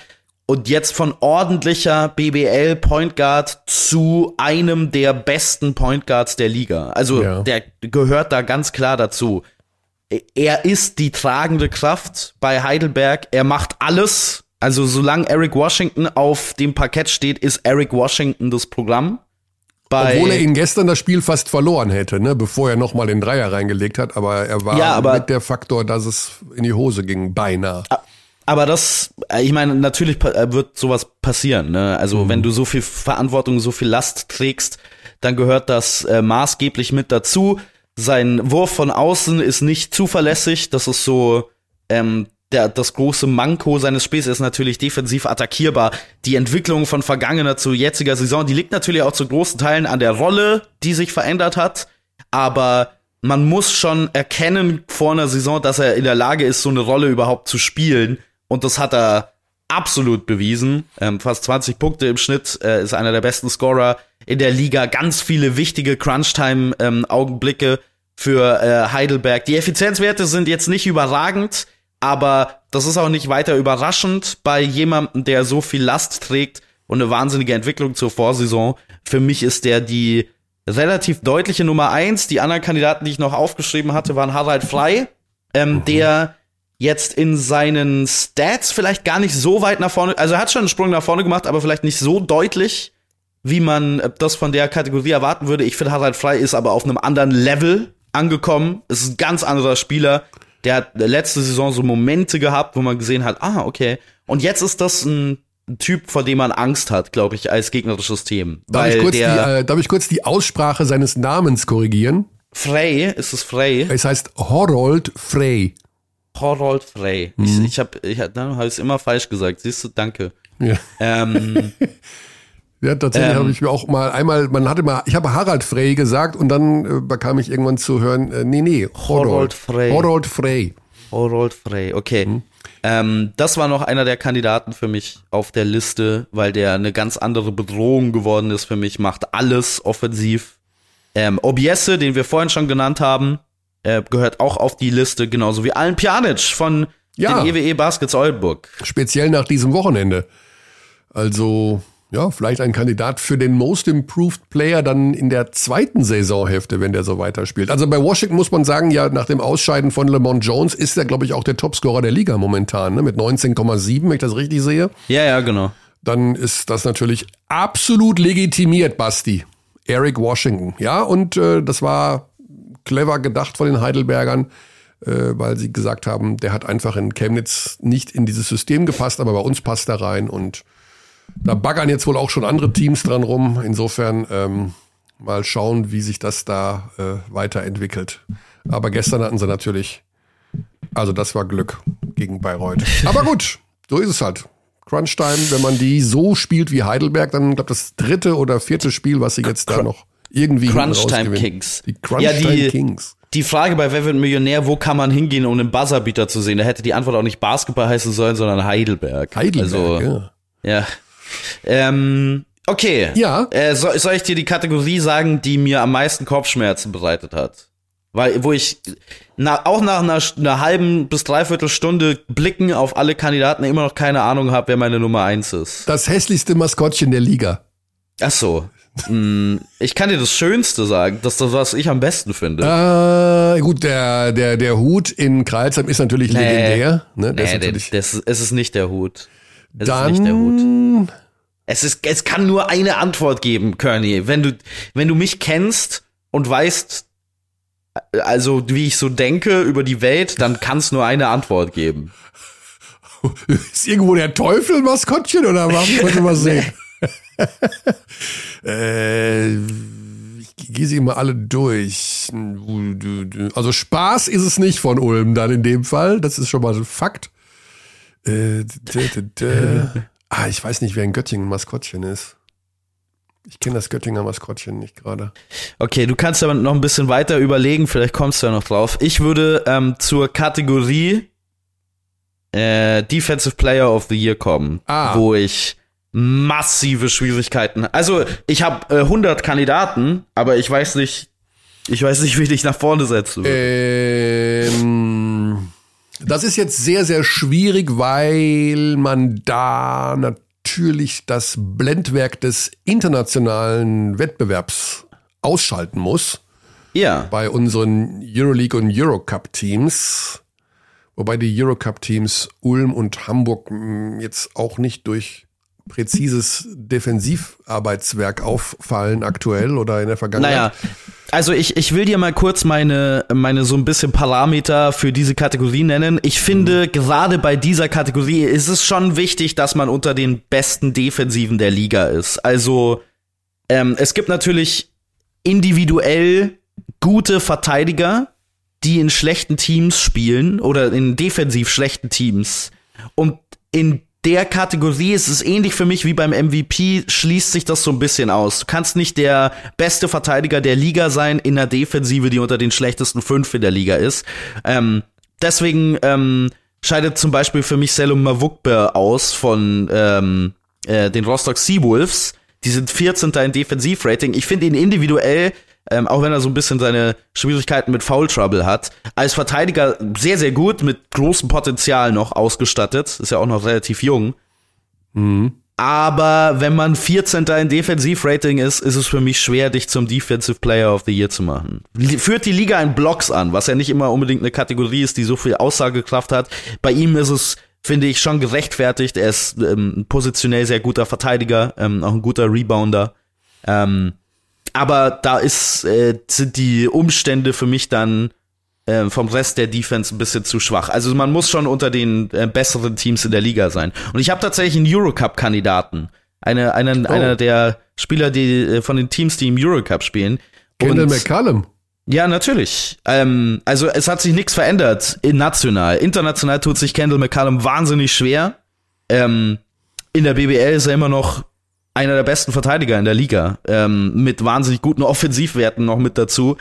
B: Und jetzt von ordentlicher BBL Point Guard zu einem der besten Point Guards der Liga. Also ja. der gehört da ganz klar dazu er ist die tragende Kraft bei Heidelberg. Er macht alles. Also solange Eric Washington auf dem Parkett steht, ist Eric Washington das Programm.
A: Bei Obwohl er ihn gestern das Spiel fast verloren hätte, ne, bevor er nochmal den Dreier reingelegt hat, aber er war ja, aber, mit der Faktor, dass es in die Hose ging, beinahe.
B: Aber das, ich meine, natürlich wird sowas passieren. Ne? Also mhm. wenn du so viel Verantwortung, so viel Last trägst, dann gehört das äh, maßgeblich mit dazu. Sein Wurf von außen ist nicht zuverlässig. Das ist so ähm, der, das große Manko seines Spiels ist natürlich defensiv attackierbar. Die Entwicklung von vergangener zu jetziger Saison, die liegt natürlich auch zu großen Teilen an der Rolle, die sich verändert hat. Aber man muss schon erkennen vor einer Saison, dass er in der Lage ist, so eine Rolle überhaupt zu spielen. Und das hat er absolut bewiesen. Ähm, fast 20 Punkte im Schnitt, äh, ist einer der besten Scorer in der Liga. Ganz viele wichtige Crunch-Time-Augenblicke für äh, Heidelberg. Die Effizienzwerte sind jetzt nicht überragend, aber das ist auch nicht weiter überraschend bei jemandem, der so viel Last trägt und eine wahnsinnige Entwicklung zur Vorsaison. Für mich ist der die relativ deutliche Nummer eins. Die anderen Kandidaten, die ich noch aufgeschrieben hatte, waren Harald Frei, ähm, mhm. der jetzt in seinen Stats vielleicht gar nicht so weit nach vorne, also er hat schon einen Sprung nach vorne gemacht, aber vielleicht nicht so deutlich, wie man das von der Kategorie erwarten würde. Ich finde, Harald Frei ist aber auf einem anderen Level angekommen. Es ist ein ganz anderer Spieler. Der hat letzte Saison so Momente gehabt, wo man gesehen hat, ah, okay. Und jetzt ist das ein Typ, vor dem man Angst hat, glaube ich, als gegnerisches Team.
A: Darf, ich kurz, der, die, äh, darf ich kurz die Aussprache seines Namens korrigieren?
B: Frey, ist es Frey?
A: Es heißt Horold Frey.
B: Horold Frey. Mhm. Ich, ich habe ich hab, hab es immer falsch gesagt. Siehst du, danke. Ja. Ähm,
A: ja, tatsächlich ähm, habe ich mir auch mal einmal, man hatte mal, ich habe Harald Frey gesagt und dann äh, bekam ich irgendwann zu hören, äh, nee, nee, Horold Frey. Horold Frey.
B: Horold Frey, okay. Mhm. Ähm, das war noch einer der Kandidaten für mich auf der Liste, weil der eine ganz andere Bedrohung geworden ist für mich, macht alles offensiv. Ähm, Obiesse, den wir vorhin schon genannt haben, äh, gehört auch auf die Liste, genauso wie Alan Pjanic von
A: Ja.
B: den EWE Baskets Oldenburg.
A: Speziell nach diesem Wochenende. Also, ja, vielleicht ein Kandidat für den Most Improved Player dann in der zweiten Saisonhälfte, wenn der so weiterspielt. Also bei Washington muss man sagen, ja, nach dem Ausscheiden von Lamont Jones ist er, glaube ich, auch der Topscorer der Liga momentan, ne? mit 19,7, wenn ich das richtig sehe.
B: Ja, ja, genau.
A: Dann ist das natürlich absolut legitimiert, Basti. Eric Washington. Ja, und äh, das war clever gedacht von den Heidelbergern, äh, weil sie gesagt haben, der hat einfach in Chemnitz nicht in dieses System gepasst, aber bei uns passt er rein und da baggern jetzt wohl auch schon andere Teams dran rum. Insofern ähm, mal schauen, wie sich das da äh, weiterentwickelt. Aber gestern hatten sie natürlich, also das war Glück gegen Bayreuth. Aber gut, so ist es halt. Crunch-Time, wenn man die so spielt wie Heidelberg, dann glaube das dritte oder vierte Spiel, was sie jetzt da noch irgendwie
B: Crunch-Time. Kings.
A: Die Crunch-Time
B: Ja, die-
A: Kings.
B: Die Frage bei Wer wird Millionär, wo kann man hingehen, um einen Buzzerbeater zu sehen? Da hätte die Antwort auch nicht Basketball heißen sollen, sondern Heidelberg.
A: Heidelberg,
B: Also,
A: ja.
B: ja. Ähm, okay.
A: Ja.
B: Äh, soll, soll ich dir die Kategorie sagen, die mir am meisten Kopfschmerzen bereitet hat? Weil, wo ich na, auch nach einer, einer halben bis dreiviertel Stunde blicken auf alle Kandidaten immer noch keine Ahnung habe, wer meine Nummer eins ist.
A: Das hässlichste Maskottchen der Liga.
B: Ach so. Hm, ich kann dir das Schönste sagen, das ist das, was ich am besten finde.
A: Äh, gut, der, der, der Hut in Kreilsheim ist natürlich legendär. Ne? Der
B: nee,
A: ist natürlich,
B: das, es ist nicht der Hut. Es
A: dann,
B: ist nicht der Hut. Es ist, es kann nur eine Antwort geben, Kearney. Wenn du, wenn du mich kennst und weißt, also wie ich so denke über die Welt, dann kann es nur eine Antwort geben.
A: Ist irgendwo der Teufel Maskottchen oder was? Wollen wir mal sehen. äh, ich gehe sie mal alle durch. Also Spaß ist es nicht von Ulm dann in dem Fall. Das ist schon mal ein Fakt. Äh, ah, ich weiß nicht, wer in Göttingen Maskottchen ist. Ich kenne das Göttinger Maskottchen nicht gerade.
B: Okay, du kannst aber noch ein bisschen weiter überlegen, vielleicht kommst du ja noch drauf. Ich würde ähm, zur Kategorie äh, Defensive Player of the Year kommen,
A: Ah.
B: wo ich massive Schwierigkeiten. Also ich habe äh, 100 Kandidaten, aber ich weiß nicht, ich weiß nicht, wie ich nach vorne setzen würde.
A: Ähm, das ist jetzt sehr, sehr schwierig, weil man da natürlich das Blendwerk des internationalen Wettbewerbs ausschalten muss
B: ja.
A: bei unseren Euroleague und Eurocup-Teams. Wobei die Eurocup-Teams Ulm und Hamburg mh, jetzt auch nicht durch präzises Defensivarbeitswerk auffallen aktuell oder in der Vergangenheit.
B: Naja, also ich, ich will dir mal kurz meine, meine so ein bisschen Parameter für diese Kategorie nennen. Ich finde, gerade bei dieser Kategorie ist es schon wichtig, dass man unter den besten Defensiven der Liga ist. Also ähm, es gibt natürlich individuell gute Verteidiger, die in schlechten Teams spielen oder in defensiv schlechten Teams. Und in der Kategorie ist es ähnlich für mich wie beim MVP, schließt sich das so ein bisschen aus. Du kannst nicht der beste Verteidiger der Liga sein in einer Defensive, die unter den schlechtesten fünf in der Liga ist. Ähm, deswegen ähm, scheidet zum Beispiel für mich Selum Mavukbe aus von ähm, äh, den Rostock Seawolves. Die sind 14. in Defensivrating. Ich finde ihn individuell, ähm, auch wenn er so ein bisschen seine Schwierigkeiten mit Foul Trouble hat, als Verteidiger sehr, sehr gut, mit großem Potenzial noch ausgestattet. Ist ja auch noch relativ jung. Aber wenn man 14. in Defensivrating ist, ist es für mich schwer, dich zum Defensive Player of the Year zu machen. Führt die Liga in Blocks an, was ja nicht immer unbedingt eine Kategorie ist, die so viel Aussagekraft hat. Bei ihm ist es, finde ich, schon gerechtfertigt. Er ist ähm, positionell sehr guter Verteidiger, ähm, auch ein guter Rebounder. Ähm, aber da ist, äh, sind die Umstände für mich dann äh, vom Rest der Defense ein bisschen zu schwach. Also man muss schon unter den äh, besseren Teams in der Liga sein. Und ich habe tatsächlich einen Eurocup-Kandidaten. Eine, einen,
A: Oh.
B: einer der Spieler, die äh, von den Teams, die im Eurocup spielen.
A: Kendall McCallum.
B: ja, natürlich. Ähm, also es hat sich nichts verändert in national. International tut sich Kendall McCallum wahnsinnig schwer. Ähm, in der BBL ist er immer noch einer der besten Verteidiger in der Liga. Ähm, mit wahnsinnig guten Offensivwerten noch mit dazu.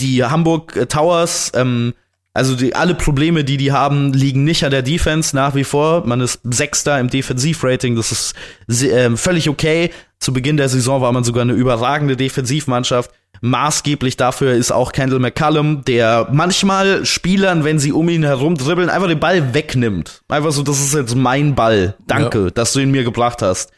B: Die Hamburg Towers ähm, Also die, alle Probleme, die die haben, liegen nicht an der Defense nach wie vor. Man ist Sechster im Defensivrating, das ist äh, völlig okay. Zu Beginn der Saison war man sogar eine überragende Defensivmannschaft. Maßgeblich dafür ist auch Kendall McCallum, der manchmal Spielern, wenn sie um ihn herum dribbeln, einfach den Ball wegnimmt. Einfach so, das ist jetzt mein Ball. Danke, ja. dass du ihn mir gebracht hast.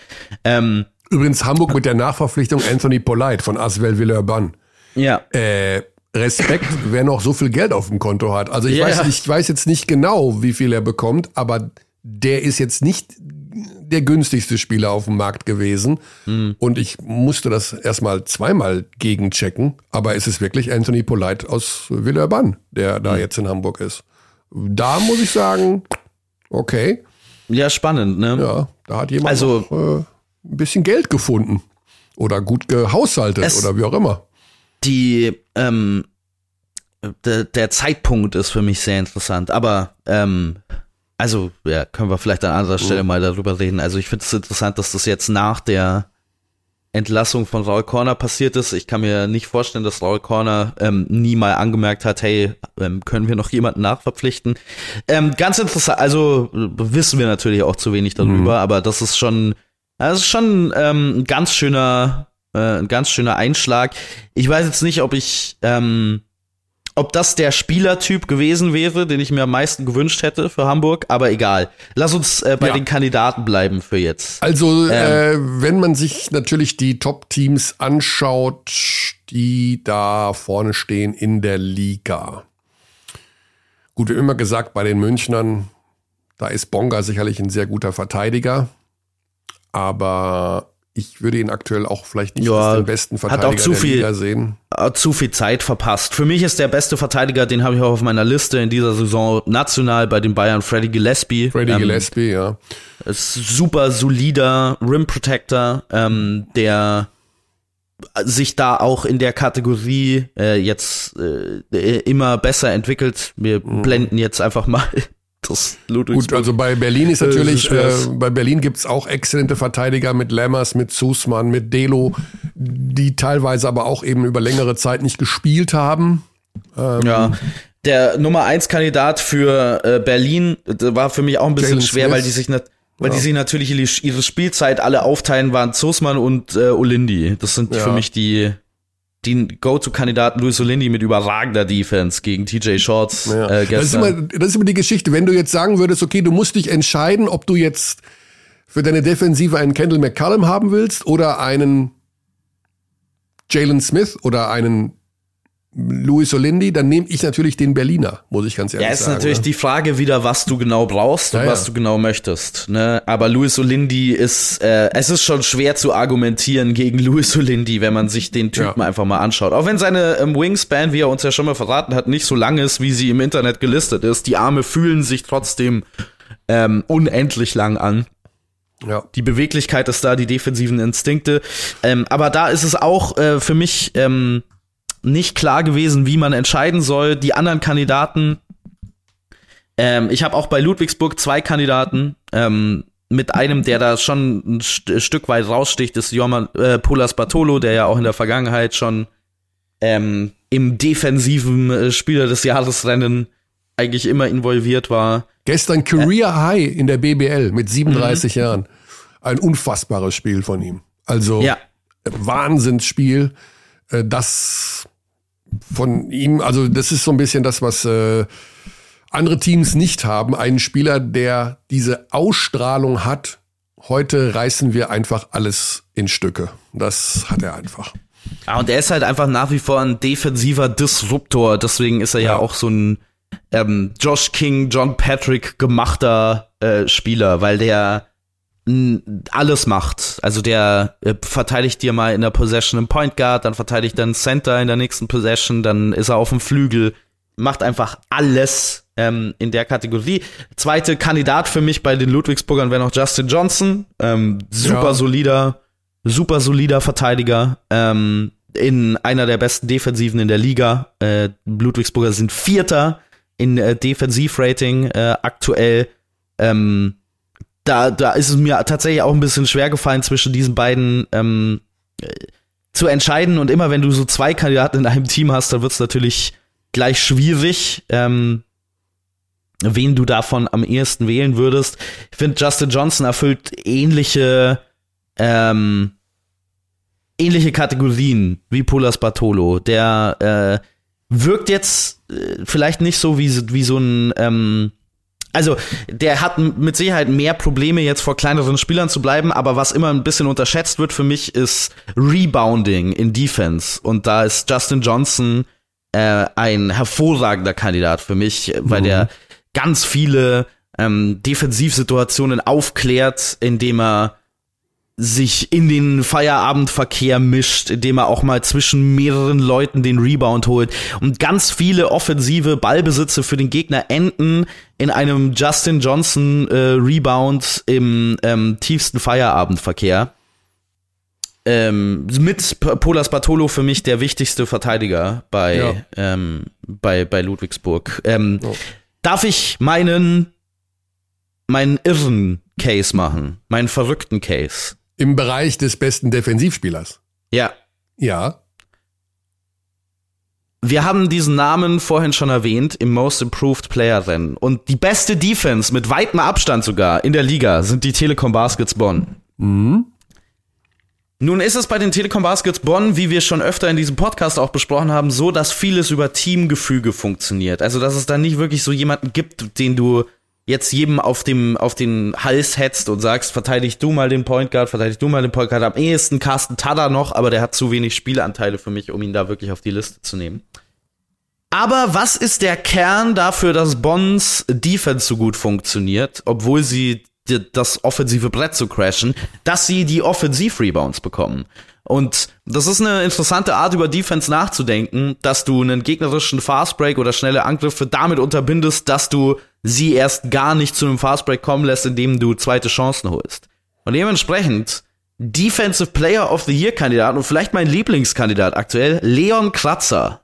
A: Ähm, Übrigens Hamburg mit der Nachverpflichtung Anthony Polite von Aswell Villeurbanne.
B: Ja.
A: Äh, Respekt, wer noch so viel Geld auf dem Konto hat. Also ich, yeah. weiß, ich weiß jetzt nicht genau, wie viel er bekommt, aber der ist jetzt nicht der günstigste Spieler auf dem Markt gewesen. Mhm. Und ich musste das erstmal zweimal gegenchecken. Aber es ist wirklich Anthony Polite aus Villeurbanne, der da mhm. jetzt in Hamburg ist. Da muss ich sagen, okay.
B: Ja, spannend, ne?
A: Ja, da hat jemand also, noch, äh, ein bisschen Geld gefunden. Oder gut gehaushaltet oder wie auch immer
B: die ähm, de, der Zeitpunkt ist für mich sehr interessant. Aber ähm, also ja, können wir vielleicht an anderer Stelle mhm. mal darüber reden. Also ich finde es interessant, dass das jetzt nach der Entlassung von Raul Corner passiert ist. Ich kann mir nicht vorstellen, dass Raul Corner ähm, nie mal angemerkt hat, hey, ähm, können wir noch jemanden nachverpflichten? Ähm, ganz interessant, also wissen wir natürlich auch zu wenig darüber, mhm. aber das ist schon, das ist schon ähm, ein ganz schöner äh, ein ganz schöner Einschlag. Ich weiß jetzt nicht, ob ich, ähm, ob das der Spielertyp gewesen wäre, den ich mir am meisten gewünscht hätte für Hamburg, aber egal. Lass uns äh, bei ja. den Kandidaten bleiben für jetzt.
A: Also, ähm, äh, wenn man sich natürlich die Top-Teams anschaut, die da vorne stehen in der Liga. Gut, haben immer gesagt, bei den Münchnern, da ist Bonga sicherlich ein sehr guter Verteidiger. Aber ich würde ihn aktuell auch vielleicht nicht
B: ja,
A: als den besten Verteidiger
B: hat auch zu viel,
A: Liga sehen.
B: Zu viel Zeit verpasst. Für mich ist der beste Verteidiger, den habe ich auch auf meiner Liste in dieser Saison national bei den Bayern, Freddy Gillespie.
A: Freddy ähm, Gillespie, ja.
B: Ist super solider Rim Protector, ähm, der sich da auch in der Kategorie äh, jetzt äh, immer besser entwickelt. Wir mhm. blenden jetzt einfach mal
A: das Ludwigsburg. Gut, also bei Berlin ist natürlich, äh, bei Berlin gibt's auch exzellente Verteidiger mit Lammers, mit Sussmann, mit Delo, die teilweise aber auch eben über längere Zeit nicht gespielt haben.
B: Ähm, ja. Der Nummer 1 Kandidat für äh, Berlin war für mich auch ein bisschen Jalen schwer, Smith. weil die sich weil ja. die sich natürlich ihre Spielzeit alle aufteilen, waren Zussmann und äh, Olindi. Das sind ja. für mich die den Go-To-Kandidaten Luis Olindi mit überragender Defense gegen TJ Shorts ja. äh,
A: gestern. Das ist, immer, das ist immer die Geschichte. Wenn du jetzt sagen würdest, okay, du musst dich entscheiden, ob du jetzt für deine Defensive einen Kendall McCallum haben willst oder einen Jalen Smith oder einen Luis Olindi, dann nehme ich natürlich den Berliner, muss ich ganz ehrlich sagen. Ja, ist
B: sagen, natürlich
A: ne?
B: die Frage wieder, was du genau brauchst und ja, was ja. du genau möchtest. Ne? Aber Luis Olindi ist, äh, es ist schon schwer zu argumentieren gegen Luis Olindi, wenn man sich den Typen ja. einfach mal anschaut. Auch wenn seine ähm, Wingspan, wie er uns ja schon mal verraten hat, nicht so lang ist, wie sie im Internet gelistet ist. Die Arme fühlen sich trotzdem ähm, unendlich lang an. Ja. Die Beweglichkeit ist da, die defensiven Instinkte. Ähm, aber da ist es auch äh, für mich ähm, nicht klar gewesen, wie man entscheiden soll. Die anderen Kandidaten, ähm, ich habe auch bei Ludwigsburg zwei Kandidaten, ähm, mit einem, der da schon ein St Stück weit raussticht, ist Jorman äh, Polas Bartolo, der ja auch in der Vergangenheit schon ähm, im defensiven äh, Spieler des Jahresrennen eigentlich immer involviert war.
A: Gestern Career äh, High in der BBL mit 37 mhm. Jahren. Ein unfassbares Spiel von ihm. Also ja. Wahnsinnsspiel. Äh, das von ihm, also das ist so ein bisschen das, was äh, andere Teams nicht haben. Einen Spieler, der diese Ausstrahlung hat, heute reißen wir einfach alles in Stücke. Das hat er einfach.
B: Ja, und er ist halt einfach nach wie vor ein defensiver Disruptor. Deswegen ist er ja, ja auch so ein ähm, Josh King, John Patrick gemachter äh, Spieler, weil der alles macht. Also der äh, verteidigt dir mal in der Possession einen Point Guard, dann verteidigt er einen Center in der nächsten Possession, dann ist er auf dem Flügel, macht einfach alles ähm, in der Kategorie. Zweite Kandidat für mich bei den Ludwigsburgern wäre noch Justin Johnson, ähm, super ja. solider, super solider Verteidiger. Ähm, in einer der besten Defensiven in der Liga. Äh, Ludwigsburger sind Vierter in äh, Defensivrating äh, aktuell. Ähm, da, da ist es mir tatsächlich auch ein bisschen schwer gefallen, zwischen diesen beiden ähm, äh, zu entscheiden. Und immer wenn du so zwei Kandidaten in einem Team hast, dann wird es natürlich gleich schwierig, ähm, wen du davon am ehesten wählen würdest. Ich finde, Justin Johnson erfüllt ähnliche, ähm, ähnliche Kategorien wie Pulas Bartolo. Der äh, wirkt jetzt äh, vielleicht nicht so wie, wie so ein ähm, also der hat mit Sicherheit mehr Probleme, jetzt vor kleineren Spielern zu bleiben, aber was immer ein bisschen unterschätzt wird für mich, ist Rebounding in Defense. Und da ist Justin Johnson äh, ein hervorragender Kandidat für mich, weil mhm. der ganz viele ähm, Defensivsituationen aufklärt, indem er sich in den Feierabendverkehr mischt, indem er auch mal zwischen mehreren Leuten den Rebound holt und ganz viele offensive Ballbesitze für den Gegner enden in einem Justin Johnson äh, Rebound im ähm, tiefsten Feierabendverkehr. Ähm, mit Polas Bartolo für mich der wichtigste Verteidiger bei, ja. ähm, bei, bei Ludwigsburg. Oh. Darf ich meinen, meinen irren Case machen? Meinen verrückten Case?
A: Im Bereich des besten Defensivspielers.
B: Ja.
A: Ja.
B: Wir haben diesen Namen vorhin schon erwähnt im Most Improved Player Rennen. Und die beste Defense mit weitem Abstand sogar in der Liga sind die Telekom Baskets Bonn. Mhm. Nun ist es bei den Telekom Baskets Bonn, wie wir schon öfter in diesem Podcast auch besprochen haben, so, dass vieles über Teamgefüge funktioniert. Also, dass es da nicht wirklich so jemanden gibt, den du jetzt jedem auf dem auf den Hals hetzt und sagst, verteidig du mal den Point Guard, verteidig du mal den Point Guard. Am ehesten Carsten Tada noch, aber der hat zu wenig Spieleanteile für mich, um ihn da wirklich auf die Liste zu nehmen. Aber was ist der Kern dafür, dass Bonds Defense so gut funktioniert, obwohl sie das offensive Brett zu crashen, dass sie die Offensiv-Rebounds bekommen. Und das ist eine interessante Art, über Defense nachzudenken, dass du einen gegnerischen Fastbreak oder schnelle Angriffe damit unterbindest, dass du sie erst gar nicht zu einem Fastbreak kommen lässt, indem du zweite Chancen holst. Und dementsprechend Defensive Player of the Year Kandidat und vielleicht mein Lieblingskandidat aktuell, Leon Kratzer.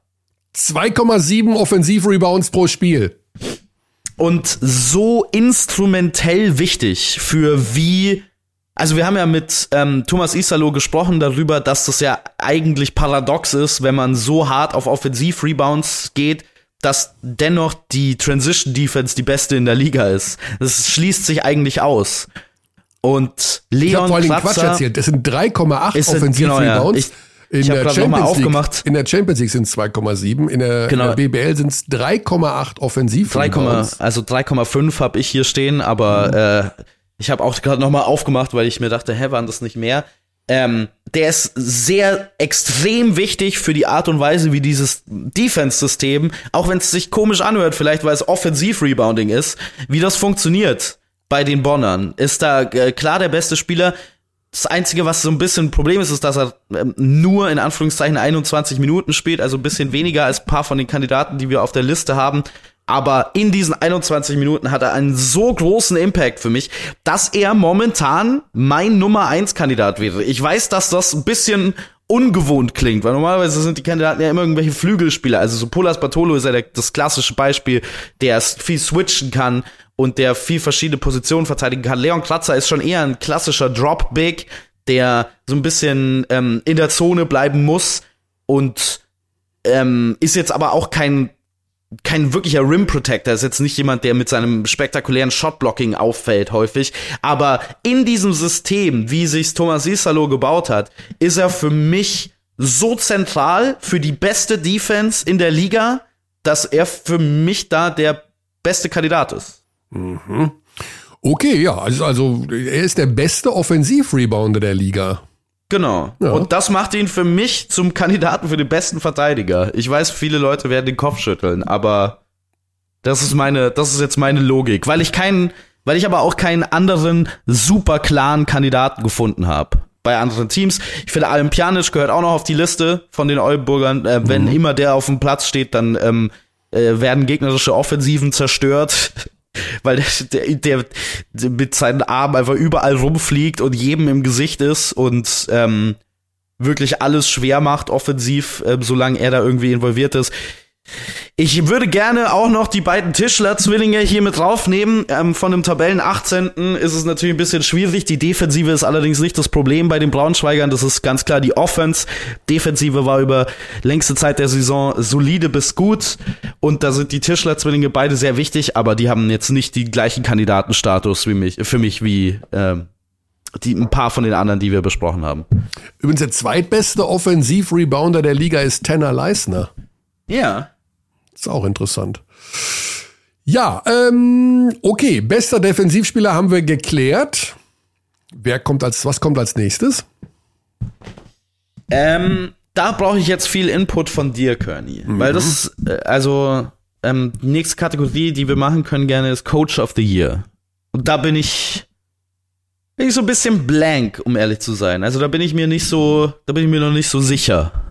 A: 2,7 Offensiv-Rebounds pro Spiel.
B: Und so instrumentell wichtig für wie also wir haben ja mit ähm, Thomas Isalo gesprochen darüber, dass das ja eigentlich paradox ist, wenn man so hart auf Offensiv-Rebounds geht, dass dennoch die Transition Defense die beste in der Liga ist. Das schließt sich eigentlich aus. Und Leon ich hab vor allem Quatsch erzählt.
A: Das sind 3,8 Offensiv genau, Rebounds. Ja. In, der Champions League, in der Champions League sind es 2,7, in, der, genau. in der BBL sind es 3,8 offensiv. 3,
B: also 3,5 habe ich hier stehen, aber mhm. äh, ich habe auch gerade noch mal aufgemacht, weil ich mir dachte, hä, waren das nicht mehr? Ähm, der ist sehr extrem wichtig für die Art und Weise, wie dieses Defense-System, auch wenn es sich komisch anhört, vielleicht weil es Offensiv-Rebounding ist, wie das funktioniert bei den Bonnern. Ist da äh, klar der beste Spieler. Das Einzige, was so ein bisschen ein Problem ist, ist, dass er ähm, nur in Anführungszeichen 21 Minuten spielt, also ein bisschen weniger als ein paar von den Kandidaten, die wir auf der Liste haben aber in diesen 21 Minuten hat er einen so großen Impact für mich, dass er momentan mein Nummer 1 Kandidat wäre. Ich weiß, dass das ein bisschen ungewohnt klingt, weil normalerweise sind die Kandidaten ja immer irgendwelche Flügelspieler. Also so Polas Bartolo ist ja der, das klassische Beispiel, der viel switchen kann und der viel verschiedene Positionen verteidigen kann. Leon Kratzer ist schon eher ein klassischer Drop Big, der so ein bisschen ähm, in der Zone bleiben muss und ähm, ist jetzt aber auch kein kein wirklicher Rim Protector, ist jetzt nicht jemand, der mit seinem spektakulären Shotblocking auffällt häufig, aber in diesem System, wie sich's Thomas Isalo gebaut hat, ist er für mich so zentral für die beste Defense in der Liga, dass er für mich da der beste Kandidat ist.
A: Mhm. Okay, ja, also, also er ist der beste Offensiv-Rebounder der Liga.
B: Genau. Ja. Und das macht ihn für mich zum Kandidaten für den besten Verteidiger. Ich weiß, viele Leute werden den Kopf schütteln, aber das ist meine, das ist jetzt meine Logik, weil ich keinen, weil ich aber auch keinen anderen super klaren Kandidaten gefunden habe bei anderen Teams. Ich finde, Alim Pjanic gehört auch noch auf die Liste von den Oldenburgern. Äh, wenn mhm. immer der auf dem Platz steht, dann ähm, äh, werden gegnerische Offensiven zerstört weil der, der, der mit seinen Armen einfach überall rumfliegt und jedem im Gesicht ist und ähm, wirklich alles schwer macht offensiv, ähm, solange er da irgendwie involviert ist. Ich würde gerne auch noch die beiden Tischler-Zwillinge hier mit draufnehmen. Ähm, von dem Tabellen 18. ist es natürlich ein bisschen schwierig. Die Defensive ist allerdings nicht das Problem bei den Braunschweigern. Das ist ganz klar die Offense. Defensive war über längste Zeit der Saison solide bis gut. Und da sind die Tischler-Zwillinge beide sehr wichtig, aber die haben jetzt nicht die gleichen Kandidatenstatus wie mich, für mich wie ähm, die, ein paar von den anderen, die wir besprochen haben.
A: Übrigens der zweitbeste Offensiv-Rebounder der Liga ist Tanner Leisner.
B: Ja.
A: Ist auch interessant. Ja, ähm, okay, bester Defensivspieler haben wir geklärt. Wer kommt als, was kommt als nächstes?
B: Ähm, da brauche ich jetzt viel Input von dir, Kearney. Mhm. Weil das äh, also, ähm, die nächste Kategorie, die wir machen können gerne, ist Coach of the Year. Und da bin ich, bin ich so ein bisschen blank, um ehrlich zu sein. Also da bin ich mir nicht so, da bin ich mir noch nicht so sicher.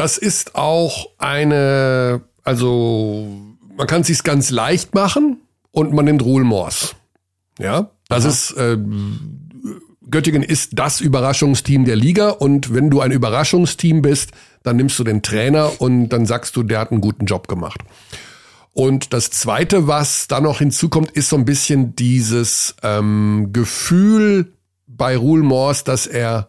A: Das ist auch eine, also man kann es sich ganz leicht machen und man nimmt Ruhl Mors. Ja, das Aha. ist äh, Göttingen ist das Überraschungsteam der Liga und wenn du ein Überraschungsteam bist, dann nimmst du den Trainer und dann sagst du, der hat einen guten Job gemacht. Und das Zweite, was da noch hinzukommt, ist so ein bisschen dieses ähm, Gefühl bei Ruhl Mors, dass er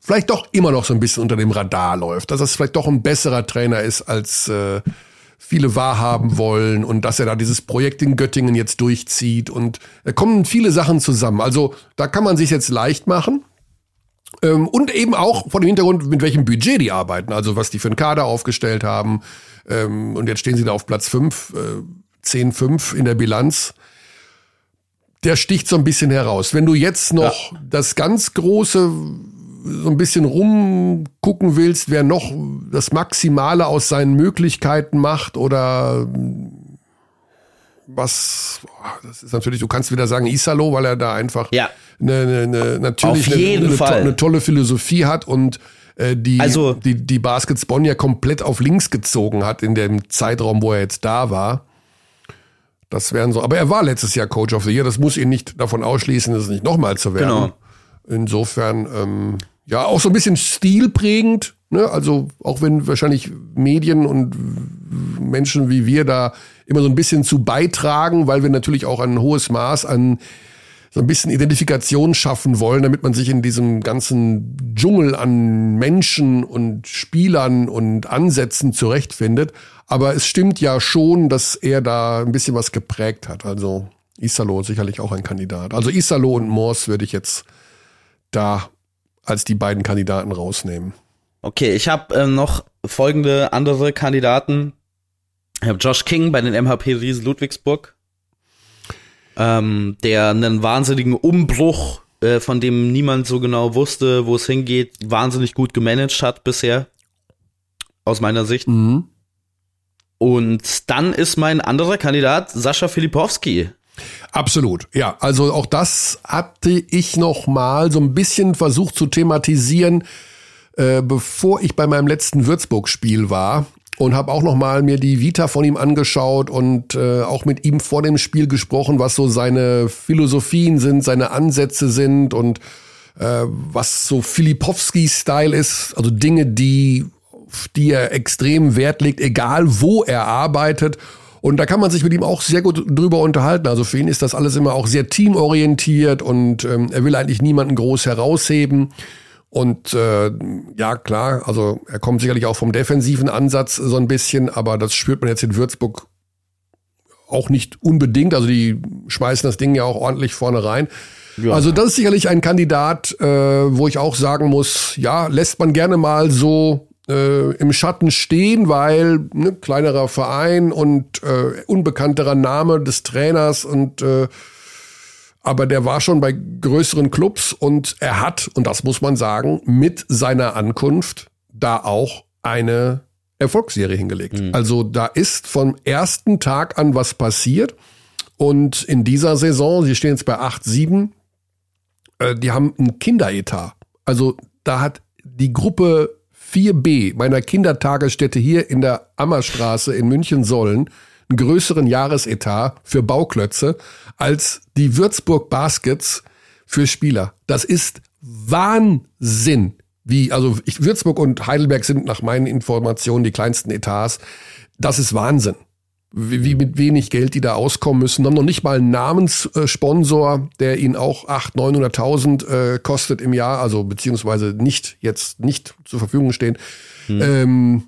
A: vielleicht doch immer noch so ein bisschen unter dem Radar läuft, dass das vielleicht doch ein besserer Trainer ist, als äh, viele wahrhaben wollen und dass er da dieses Projekt in Göttingen jetzt durchzieht und da kommen viele Sachen zusammen. Also da kann man sich jetzt leicht machen. Ähm, und eben auch vor dem Hintergrund, mit welchem Budget die arbeiten, also was die für einen Kader aufgestellt haben. Ähm, und jetzt stehen sie da auf Platz 5, äh, 10-5 in der Bilanz der sticht so ein bisschen heraus. Wenn du jetzt noch ja. das ganz große so ein bisschen rumgucken willst, wer noch das Maximale aus seinen Möglichkeiten macht oder was, das ist natürlich, du kannst wieder sagen Isalo, weil er da einfach
B: ja.
A: eine, eine, eine, natürlich eine, eine, eine, tolle Philosophie hat und äh, die, also, die, die Baskets Bonn ja komplett auf links gezogen hat in dem Zeitraum, wo er jetzt da war. Das wären so, aber er war letztes Jahr Coach of the Year, das muss ihn nicht davon ausschließen, es nicht nochmal zu werden. Genau. Insofern, ähm, ja, auch so ein bisschen stilprägend. Ne? Also auch wenn wahrscheinlich Medien und Menschen wie wir da immer so ein bisschen zu beitragen, weil wir natürlich auch ein hohes Maß an so ein bisschen Identifikation schaffen wollen, damit man sich in diesem ganzen Dschungel an Menschen und Spielern und Ansätzen zurechtfindet. Aber es stimmt ja schon, dass er da ein bisschen was geprägt hat. Also Isalo sicherlich auch ein Kandidat. Also Isalo und Morse würde ich jetzt da als die beiden Kandidaten rausnehmen.
B: Okay, ich habe äh, noch folgende andere Kandidaten. Ich habe Josh King bei den MHP Riesen Ludwigsburg, ähm, der einen wahnsinnigen Umbruch, äh, von dem niemand so genau wusste, wo es hingeht, wahnsinnig gut gemanagt hat bisher. Aus meiner Sicht. Mhm. Und dann ist mein anderer Kandidat Sascha Filipowski.
A: Absolut, ja. Also auch das hatte ich noch mal so ein bisschen versucht zu thematisieren, äh, bevor ich bei meinem letzten Würzburg-Spiel war und habe auch noch mal mir die Vita von ihm angeschaut und äh, auch mit ihm vor dem Spiel gesprochen, was so seine Philosophien sind, seine Ansätze sind und äh, was so Filipowski-Style ist, also Dinge, die die er extrem Wert legt, egal wo er arbeitet und da kann man sich mit ihm auch sehr gut drüber unterhalten. Also für ihn ist das alles immer auch sehr teamorientiert und ähm, er will eigentlich niemanden groß herausheben. Und äh, ja, klar, also er kommt sicherlich auch vom defensiven Ansatz so ein bisschen, aber das spürt man jetzt in Würzburg auch nicht unbedingt. Also die schmeißen das Ding ja auch ordentlich vorne rein. Ja. Also das ist sicherlich ein Kandidat, äh, wo ich auch sagen muss, ja, lässt man gerne mal so äh, im Schatten stehen, weil ne, kleinerer Verein und äh, unbekannterer Name des Trainers und äh, aber der war schon bei größeren Clubs und er hat, und das muss man sagen, mit seiner Ankunft da auch eine Erfolgsserie hingelegt. Mhm. Also da ist vom ersten Tag an was passiert. Und in dieser Saison, sie stehen jetzt bei 8-7, äh, die haben einen Kinderetat. Also da hat die Gruppe 4b meiner Kindertagesstätte hier in der Ammerstraße in München-Sollen einen größeren Jahresetat für Bauklötze als die Würzburg Baskets für Spieler. Das ist Wahnsinn, wie, also ich, Würzburg und Heidelberg sind nach meinen Informationen die kleinsten Etats. Das ist Wahnsinn. Wie, wie mit wenig Geld die da auskommen müssen. Haben noch nicht mal einen Namenssponsor, der ihnen auch 800.000, 900.000 äh, kostet im Jahr, also beziehungsweise nicht jetzt nicht zur Verfügung stehen. Hm. Ähm,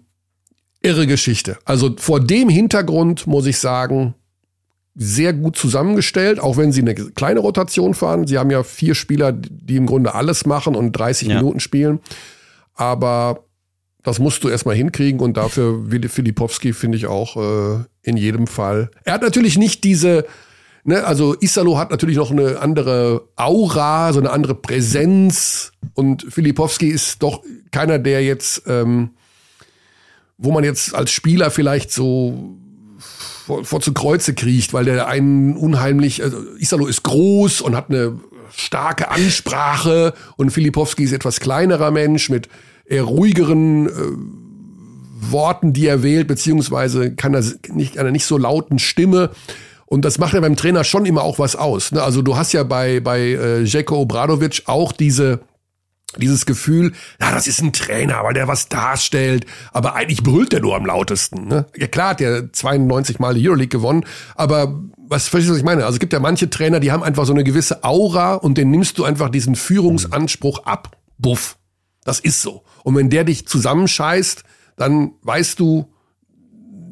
A: irre Geschichte. Also vor dem Hintergrund muss ich sagen, sehr gut zusammengestellt, auch wenn sie eine kleine Rotation fahren. Sie haben ja vier Spieler, die im Grunde alles machen und 30 ja. Minuten spielen. Aber das musst du erstmal hinkriegen und dafür Willi Filipowski finde ich auch äh, in jedem Fall. Er hat natürlich nicht diese, ne, also Isalo hat natürlich noch eine andere Aura, so eine andere Präsenz und Filipowski ist doch keiner, der jetzt, ähm, wo man jetzt als Spieler vielleicht so vor, vor zu Kreuze kriecht, weil der einen unheimlich, also Isalo ist groß und hat eine starke Ansprache und Filipowski ist etwas kleinerer Mensch mit eher ruhigeren äh, Worten, die er wählt, beziehungsweise kann er nicht, einer nicht so lauten Stimme. Und das macht ja beim Trainer schon immer auch was aus. Ne? Also du hast ja bei, bei äh, Jeko Obradovic auch diese, dieses Gefühl, ja, das ist ein Trainer, weil der was darstellt, aber eigentlich brüllt der nur am lautesten. Ne? Ja klar hat der 92 Mal die Euroleague gewonnen, aber was verstehst du, was ich meine? Also es gibt ja manche Trainer, die haben einfach so eine gewisse Aura und den nimmst du einfach diesen Führungsanspruch ab. Buff. Das ist so. Und wenn der dich zusammenscheißt, dann weißt du,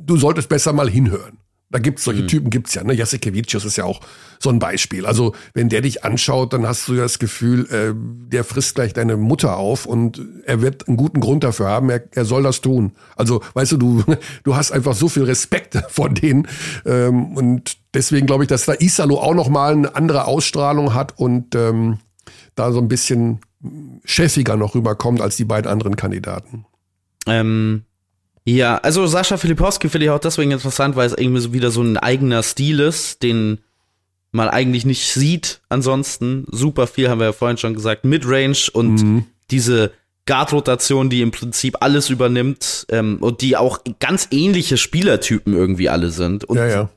A: du solltest besser mal hinhören. Da gibt's solche mhm. Typen, gibt's ja. Ne? Jasikevicius ist ja auch so ein Beispiel. Also wenn der dich anschaut, dann hast du ja das Gefühl, äh, der frisst gleich deine Mutter auf und er wird einen guten Grund dafür haben. Er, er soll das tun. Also weißt du, du du hast einfach so viel Respekt vor denen ähm, und deswegen glaube ich, dass da Isalo auch noch mal eine andere Ausstrahlung hat und ähm, da so ein bisschen chefiger noch rüberkommt als die beiden anderen Kandidaten.
B: Ähm, ja, also Sascha Filipowski finde ich auch deswegen interessant, weil es irgendwie so wieder so ein eigener Stil ist, den man eigentlich nicht sieht. Ansonsten super viel, haben wir ja vorhin schon gesagt, Midrange und mhm. diese Guard-Rotation, die im Prinzip alles übernimmt ähm, und die auch ganz ähnliche Spielertypen irgendwie alle sind. Und
A: ja, ja.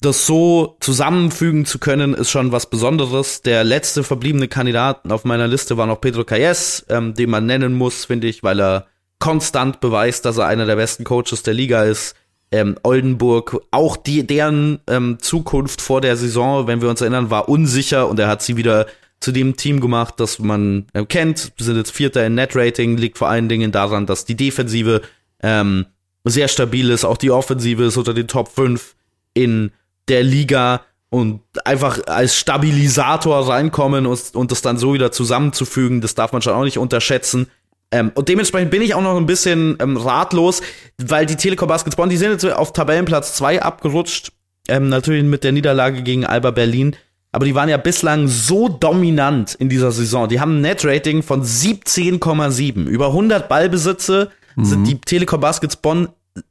B: das so zusammenfügen zu können, ist schon was Besonderes. Der letzte verbliebene Kandidat auf meiner Liste war noch Pedro Calles, ähm, den man nennen muss, finde ich, weil er konstant beweist, dass er einer der besten Coaches der Liga ist. Ähm, Oldenburg, auch die, deren ähm, Zukunft vor der Saison, wenn wir uns erinnern, war unsicher und er hat sie wieder zu dem Team gemacht, das man äh, kennt. Wir sind jetzt Vierter in Net-Rating, liegt vor allen Dingen daran, dass die Defensive ähm, sehr stabil ist, auch die Offensive ist unter den Top 5 in der Liga und einfach als Stabilisator reinkommen und, und das dann so wieder zusammenzufügen, das darf man schon auch nicht unterschätzen. Ähm, und dementsprechend bin ich auch noch ein bisschen ähm, ratlos, weil die Telekom Baskets Bonn, die sind jetzt auf Tabellenplatz 2 abgerutscht. Ähm, natürlich mit der Niederlage gegen Alba Berlin. Aber die waren ja bislang so dominant in dieser Saison. Die haben ein Net-Rating von 17,7. Über 100 Ballbesitze mhm. sind die Telekom Baskets Bonn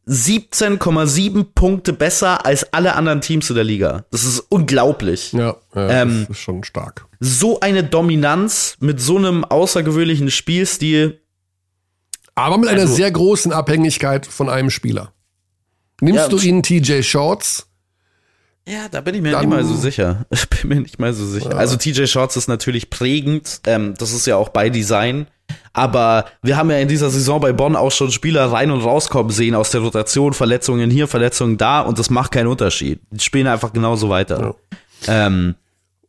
B: 17,7 Punkte besser als alle anderen Teams in der Liga. Das ist unglaublich.
A: Ja, ja ähm, das ist schon stark.
B: So eine Dominanz mit so einem außergewöhnlichen Spielstil
A: aber mit einer also, sehr großen Abhängigkeit von einem Spieler. Nimmst ja, du ihn TJ Shorts?
B: Ja, da bin ich mir nicht mal so sicher. Ich bin mir nicht mal so sicher. Ja. Also TJ Shorts ist natürlich prägend. Ähm, das ist ja auch bei Design. Aber wir haben ja in dieser Saison bei Bonn auch schon Spieler rein und rauskommen sehen aus der Rotation, Verletzungen hier, Verletzungen da und das macht keinen Unterschied. Die spielen einfach genauso weiter. Ja. Ähm,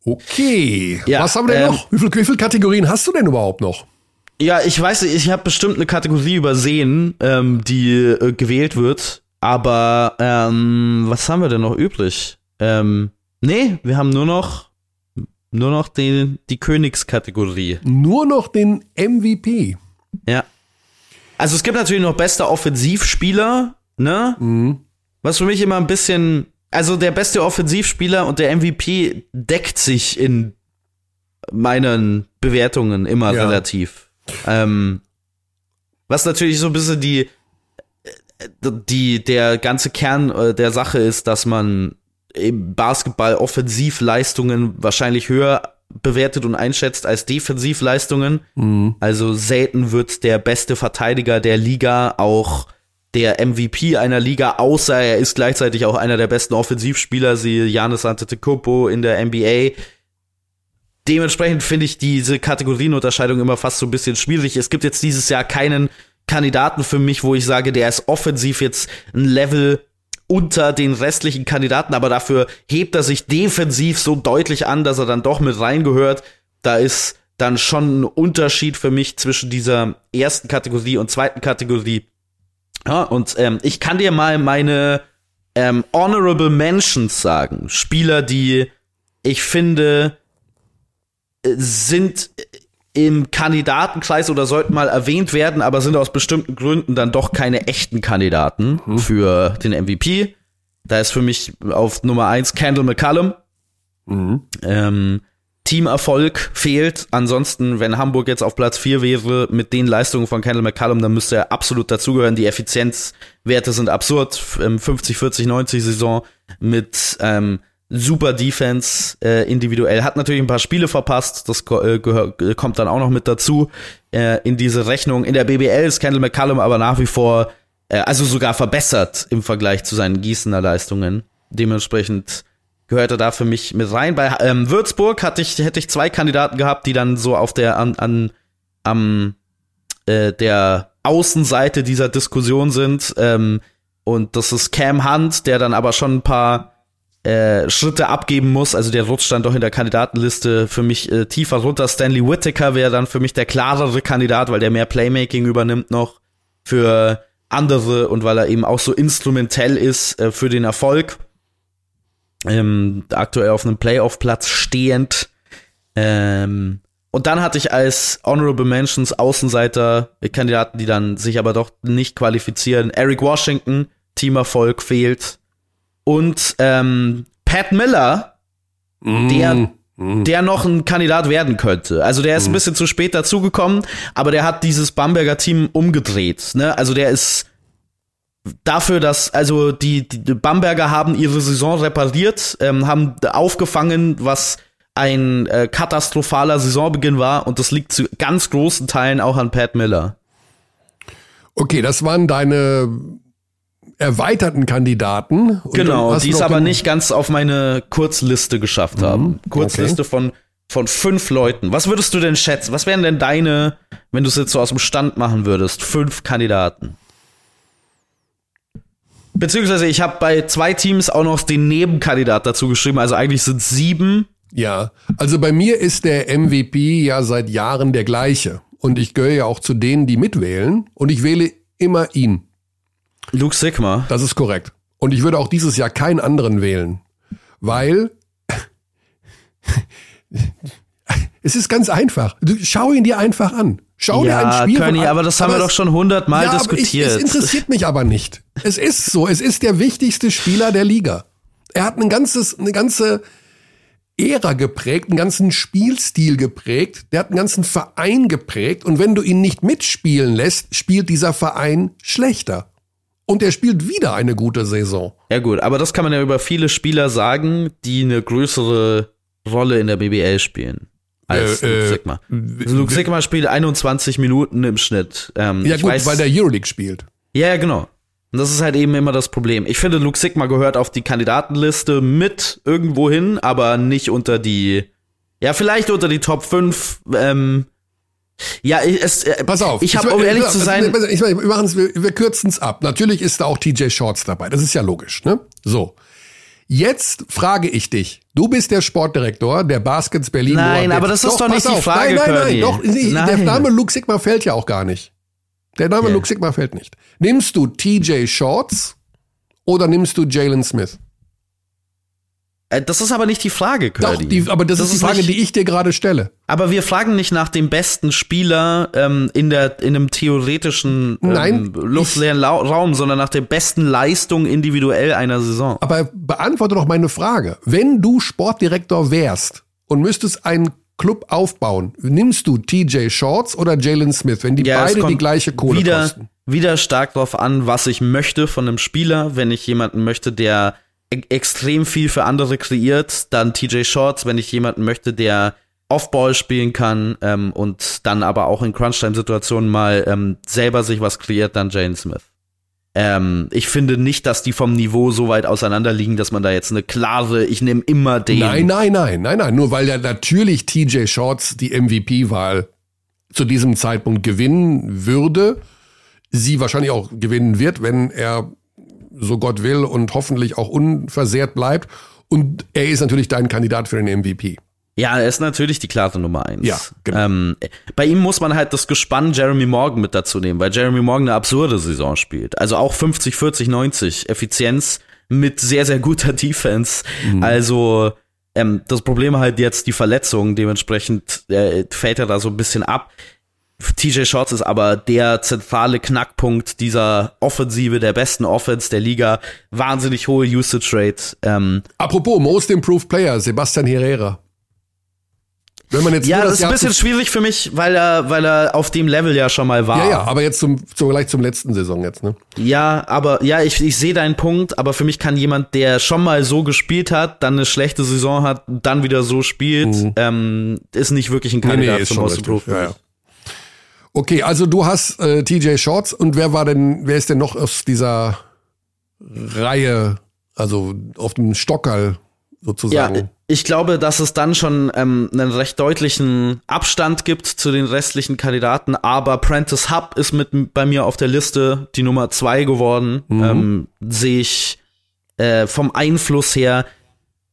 A: okay. Ja, Was haben wir denn ähm, noch? Wie viele, wie viele Kategorien hast du denn überhaupt noch?
B: Ja, ich weiß, ich habe bestimmt eine Kategorie übersehen, ähm, die äh, gewählt wird. Aber ähm, was haben wir denn noch übrig? Ähm, nee, wir haben nur noch nur noch den, die Königskategorie.
A: Nur noch den MVP.
B: Ja. Also es gibt natürlich noch bester Offensivspieler, ne? Mhm. Was für mich immer ein bisschen, also der beste Offensivspieler und der MVP deckt sich in meinen Bewertungen immer ja. relativ. Ähm, was natürlich so ein bisschen die, die, der ganze Kern äh, der Sache ist, dass man im Basketball Offensivleistungen wahrscheinlich höher bewertet und einschätzt als Defensivleistungen. Mhm. Also selten wird der beste Verteidiger der Liga auch der MVP einer Liga, außer er ist gleichzeitig auch einer der besten Offensivspieler, siehe Janis Antetokounmpo in der NBA dementsprechend finde ich diese Kategorienunterscheidung immer fast so ein bisschen schwierig. Es gibt jetzt dieses Jahr keinen Kandidaten für mich, wo ich sage, der ist offensiv jetzt ein Level unter den restlichen Kandidaten, aber dafür hebt er sich defensiv so deutlich an, dass er dann doch mit reingehört. Da ist dann schon ein Unterschied für mich zwischen dieser ersten Kategorie und zweiten Kategorie. Ja, und ähm, ich kann dir mal meine ähm, Honorable Mentions sagen. Spieler, die ich finde, sind im Kandidatenkreis oder sollten mal erwähnt werden, aber sind aus bestimmten Gründen dann doch keine echten Kandidaten mhm. für den MVP. Da ist für mich auf Nummer eins Kendall McCallum. Mhm. Ähm, Teamerfolg fehlt. Ansonsten, wenn Hamburg jetzt auf Platz 4 wäre mit den Leistungen von Kendall McCallum, dann müsste er absolut dazugehören. Die Effizienzwerte sind absurd. 50, 40, 90 Saison mit ähm, super Defense äh, individuell. Hat natürlich ein paar Spiele verpasst, das äh, gehör, äh, kommt dann auch noch mit dazu äh, in diese Rechnung. In der BBL ist Kendall McCallum aber nach wie vor, äh, also sogar verbessert im Vergleich zu seinen Gießener Leistungen. Dementsprechend gehört er da für mich mit rein. Bei ähm, Würzburg hatte ich, hätte ich zwei Kandidaten gehabt, die dann so auf der an, an am äh, der Außenseite dieser Diskussion sind. Ähm, und das ist Cam Hunt, der dann aber schon ein paar äh, Schritte abgeben muss. Also der rutscht dann doch in der Kandidatenliste für mich äh, tiefer runter. Stanley Whittaker wäre dann für mich der klarere Kandidat, weil der mehr Playmaking übernimmt noch für andere und weil er eben auch so instrumentell ist äh, für den Erfolg. Ähm, aktuell auf einem Playoff-Platz stehend. Ähm, und dann hatte ich als Honorable Mentions Außenseiter Kandidaten, die dann sich aber doch nicht qualifizieren. Eric Washington, Teamerfolg fehlt und ähm, Pat Miller, mm. der mm. der noch ein Kandidat werden könnte. Also der ist mm. ein bisschen zu spät dazugekommen, aber der hat dieses Bamberger Team umgedreht. Ne? Also der ist dafür, dass also die, die Bamberger haben ihre Saison repariert, ähm, haben aufgefangen, was ein äh, katastrophaler Saisonbeginn war und das liegt zu ganz großen Teilen auch an Pat Miller.
A: Okay, das waren deine erweiterten Kandidaten.
B: genau, die es aber nicht ganz auf meine Kurzliste geschafft haben. Mhm, Kurzliste okay. von, von fünf Leuten. Was würdest du denn schätzen? Was wären denn deine, wenn du es jetzt so aus dem Stand machen würdest, fünf Kandidaten? Beziehungsweise ich habe bei zwei Teams auch noch den Nebenkandidat dazu geschrieben, also eigentlich sind sieben.
A: Ja, also bei mir ist der MVP ja seit Jahren der gleiche. Und ich gehöre ja auch zu denen, die mitwählen. Und ich wähle immer ihn.
B: Luke Sigma.
A: Das ist korrekt. Und ich würde auch dieses Jahr keinen anderen wählen, weil es ist ganz einfach. Schau ihn dir einfach an. Schau ja, dir ein Spiel
B: Körny, an. aber das haben aber wir doch schon hundertmal ja, diskutiert.
A: Ich, es interessiert mich aber nicht. Es ist so. Es ist der wichtigste Spieler der Liga. Er hat ein ganzes, eine ganze Ära geprägt, einen ganzen Spielstil geprägt. Der hat einen ganzen Verein geprägt. Und wenn du ihn nicht mitspielen lässt, spielt dieser Verein schlechter. Und er spielt wieder eine gute Saison.
B: Ja gut, aber das kann man ja über viele Spieler sagen, die eine größere Rolle in der BBL spielen. Als äh, Luke äh, Sigma. Also Luke Sigma spielt 21 Minuten im Schnitt.
A: Ähm, ja gut, weiß, weil der Euroleague spielt.
B: Ja, genau. Und das ist halt eben immer das Problem. Ich finde, Luke Sigma gehört auf die Kandidatenliste mit irgendwo hin, aber nicht unter die, ja, vielleicht unter die Top 5 ähm, ja, es, äh,
A: pass auf.
B: Ich habe, um ehrlich
A: ich,
B: zu sein,
A: ich, wir, wir, wir kürzen es ab. Natürlich ist da auch TJ Shorts dabei. Das ist ja logisch, ne? So. Jetzt frage ich dich. Du bist der Sportdirektor der Baskets Berlin.
B: Nein, aber das ist doch, nicht die Frage.
A: Nein, nein, nein, doch. Nein. Der Name Luke Sigma fällt ja auch gar nicht. Der Name yeah. Luke Sigma fällt nicht. Nimmst du TJ Shorts oder nimmst du Jalen Smith?
B: Äh, das ist aber nicht die Frage, Curdy.
A: Doch, die, aber das, das ist die Frage, nicht, die ich dir gerade stelle.
B: Aber wir fragen nicht nach dem besten Spieler ähm, in der in einem theoretischen ähm, Nein, luftleeren La Raum, sondern nach der besten Leistung individuell einer Saison.
A: Aber beantworte doch meine Frage. Wenn du Sportdirektor wärst und müsstest einen Club aufbauen, nimmst du TJ Shorts oder Jalen Smith, wenn die ja, beide die gleiche Kohle
B: wieder,
A: kosten?
B: Wieder stark darauf an, was ich möchte von einem Spieler. Wenn ich jemanden möchte, der extrem viel für andere kreiert. Dann TJ Shorts, wenn ich jemanden möchte, der Offball spielen kann ähm, und dann aber auch in Crunchtime-Situationen mal ähm, selber sich was kreiert, dann Jane Smith. Ähm, ich finde nicht, dass die vom Niveau so weit auseinander liegen, dass man da jetzt eine klare, ich nehme immer den.
A: Nein, nein, nein, nein, nein. Nur weil ja natürlich TJ Shorts die MVP-Wahl zu diesem Zeitpunkt gewinnen würde, sie wahrscheinlich auch gewinnen wird, wenn er so Gott will und hoffentlich auch unversehrt bleibt. Und er ist natürlich dein Kandidat für den MVP.
B: Ja, er ist natürlich die klare Nummer eins.
A: Ja, genau.
B: Ähm, bei ihm muss man halt das Gespann Jeremy Morgan mit dazu nehmen, weil Jeremy Morgan eine absurde Saison spielt. Also auch 50, 40, 90 Effizienz mit sehr, sehr guter Defense. Mhm. Also ähm, das Problem halt jetzt die Verletzung, dementsprechend äh, fällt er da so ein bisschen ab. TJ Shorts ist aber der zentrale Knackpunkt dieser Offensive, der besten Offense der Liga. Wahnsinnig hohe Usage Rate. Ähm,
A: Apropos Most Improved Player, Sebastian Herrera.
B: Wenn man jetzt ja, das, das ist ein bisschen schwierig für mich, weil er, weil er auf dem Level ja schon mal war.
A: Ja, ja, aber jetzt zum, zum gleich zum letzten Saison jetzt, ne?
B: Ja, aber ja, ich, ich sehe deinen Punkt, aber für mich kann jemand, der schon mal so gespielt hat, dann eine schlechte Saison hat, dann wieder so spielt, mhm. ähm, ist nicht wirklich ein Kandidat nee, nee, zum Most Ja, ja.
A: Okay, also du hast äh, TJ Shorts und wer war denn, wer ist denn noch aus dieser Reihe, also auf dem Stockerl sozusagen?
B: Ja, ich glaube, dass es dann schon ähm, einen recht deutlichen Abstand gibt zu den restlichen Kandidaten, aber Prentice Hub ist mit bei mir auf der Liste die Nummer zwei geworden. Mhm. Ähm, Sehe ich äh, vom Einfluss her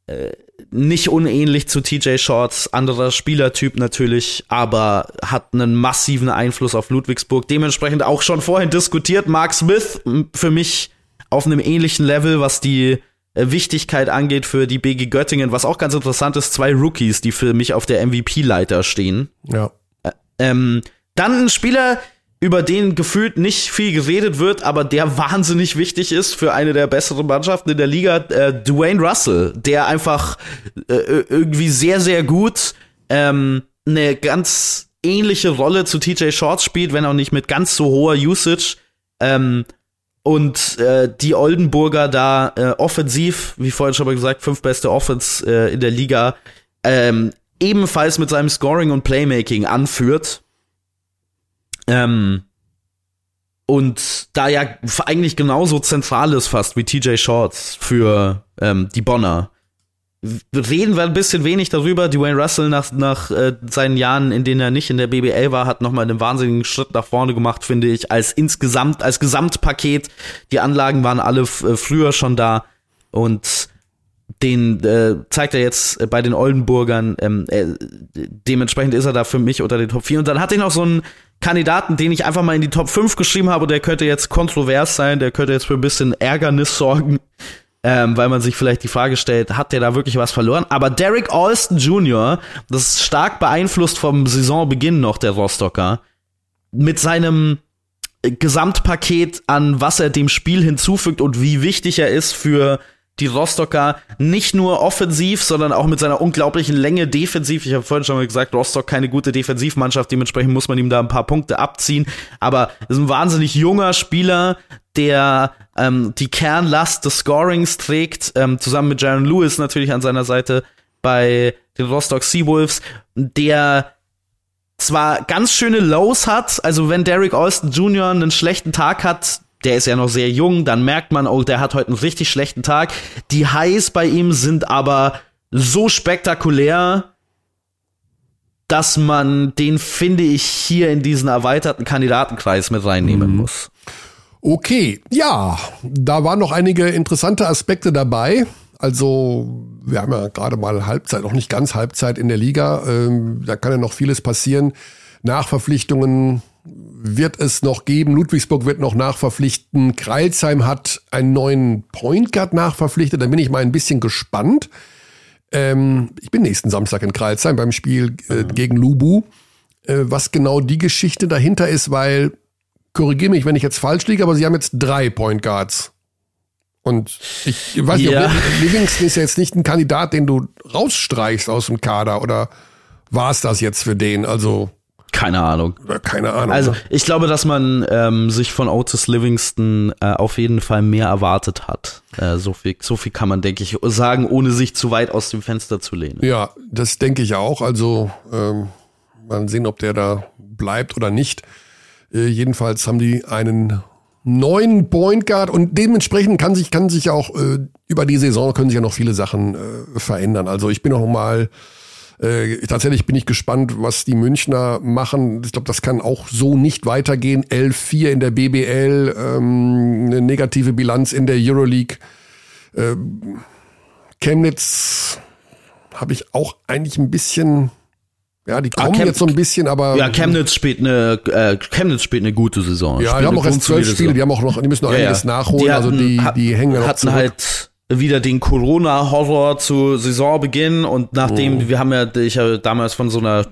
B: äh, nicht unähnlich zu TJ Shorts, anderer Spielertyp natürlich, aber hat einen massiven Einfluss auf Ludwigsburg. Dementsprechend auch schon vorhin diskutiert. Mark Smith für mich auf einem ähnlichen Level, was die äh, Wichtigkeit angeht für die BG Göttingen, was auch ganz interessant ist, zwei Rookies, die für mich auf der MVP-Leiter stehen.
A: Ja.
B: ähm, dann ein Spieler, über den gefühlt nicht viel geredet wird, aber der wahnsinnig wichtig ist für eine der besseren Mannschaften in der Liga, äh, Dwayne Russell, der einfach äh, irgendwie sehr, sehr gut ähm, eine ganz ähnliche Rolle zu TJ Shorts spielt, wenn auch nicht mit ganz so hoher Usage. Ähm, und äh, die Oldenburger da äh, offensiv, wie vorhin schon mal gesagt, fünf beste Offense äh, in der Liga, ähm, ebenfalls mit seinem Scoring und Playmaking anführt. Ähm, und da ja eigentlich genauso zentral ist fast wie TJ Shorts für ähm, die Bonner. Reden wir ein bisschen wenig darüber. Dwayne Russell nach, nach äh, seinen Jahren, in denen er nicht in der BBL war, hat nochmal einen wahnsinnigen Schritt nach vorne gemacht, finde ich, als insgesamt, als Gesamtpaket. Die Anlagen waren alle äh, früher schon da und den äh, zeigt er jetzt bei den Oldenburgern. Ähm, äh, dementsprechend ist er da für mich unter den Top 4. Und dann hatte ich noch so einen Kandidaten, den ich einfach mal in die Top 5 geschrieben habe, der könnte jetzt kontrovers sein, der könnte jetzt für ein bisschen Ärgernis sorgen ähm, weil man sich vielleicht die Frage stellt, hat der da wirklich was verloren? Aber Derek Alston Jr., das ist stark beeinflusst vom Saisonbeginn noch der Rostocker, mit seinem Gesamtpaket an, was er dem Spiel hinzufügt und wie wichtig er ist für die Rostocker nicht nur offensiv, sondern auch mit seiner unglaublichen Länge defensiv. Ich habe vorhin schon mal gesagt, Rostock keine gute Defensivmannschaft, dementsprechend muss man ihm da ein paar Punkte abziehen. Aber ist ein wahnsinnig junger Spieler, der ähm, die Kernlast des Scorings trägt, ähm, zusammen mit Jaron Lewis natürlich an seiner Seite bei den Rostock Seawolves, der zwar ganz schöne Lows hat, also wenn Derek Alston Jr. einen schlechten Tag hat, der ist ja noch sehr jung, dann merkt man, oh, der hat heute einen richtig schlechten Tag. Die Highs bei ihm sind aber so spektakulär, dass man den, finde ich, hier in diesen erweiterten Kandidatenkreis mit reinnehmen mhm. muss.
A: Okay, ja, da waren noch einige interessante Aspekte dabei. Also, wir haben ja gerade mal Halbzeit, noch nicht ganz Halbzeit in der Liga. Ähm, da kann ja noch vieles passieren. Nachverpflichtungen wird es noch geben. Ludwigsburg wird noch nachverpflichten. Kreilsheim hat einen neuen Point Guard nachverpflichtet. Da bin ich mal ein bisschen gespannt. Ähm, ich bin nächsten Samstag in Kreilsheim beim Spiel äh, mhm. gegen Lubu. Äh, was genau die Geschichte dahinter ist, weil, korrigiere mich, wenn ich jetzt falsch liege, aber sie haben jetzt drei Point Guards. Und ich weiß ja. nicht, Livingston ist ja jetzt nicht ein Kandidat, den du rausstreichst aus dem Kader oder war es das jetzt für den? Also
B: keine Ahnung.
A: Keine Ahnung.
B: Also ich glaube, dass man ähm, sich von Otis Livingston äh, auf jeden Fall mehr erwartet hat. Äh, so, viel, so viel kann man, denke ich, sagen, ohne sich zu weit aus dem Fenster zu lehnen.
A: Ja, das denke ich auch. Also ähm, mal sehen, ob der da bleibt oder nicht. Äh, jedenfalls haben die einen neuen Point Guard und dementsprechend kann sich, kann sich auch äh, über die Saison können sich ja noch viele Sachen äh, verändern. Also ich bin noch mal äh, tatsächlich bin ich gespannt, was die Münchner machen. Ich glaube, das kann auch so nicht weitergehen. 11-4 in der BBL, ähm, eine negative Bilanz in der Euroleague. Äh, Chemnitz habe ich auch eigentlich ein bisschen ja, die kommen ah, jetzt so ein bisschen, aber.
B: Ja, Chemnitz spielt eine, äh, Chemnitz spielt eine gute Saison.
A: Ja, die haben auch erst zwölf Spiele, die haben auch noch, die müssen noch ja, einiges ja. nachholen, die hatten, also die, die hängen ja noch
B: hatten zurück. halt wieder den Corona-Horror zu Saisonbeginn und nachdem, oh. wir haben ja, ich habe damals von so einer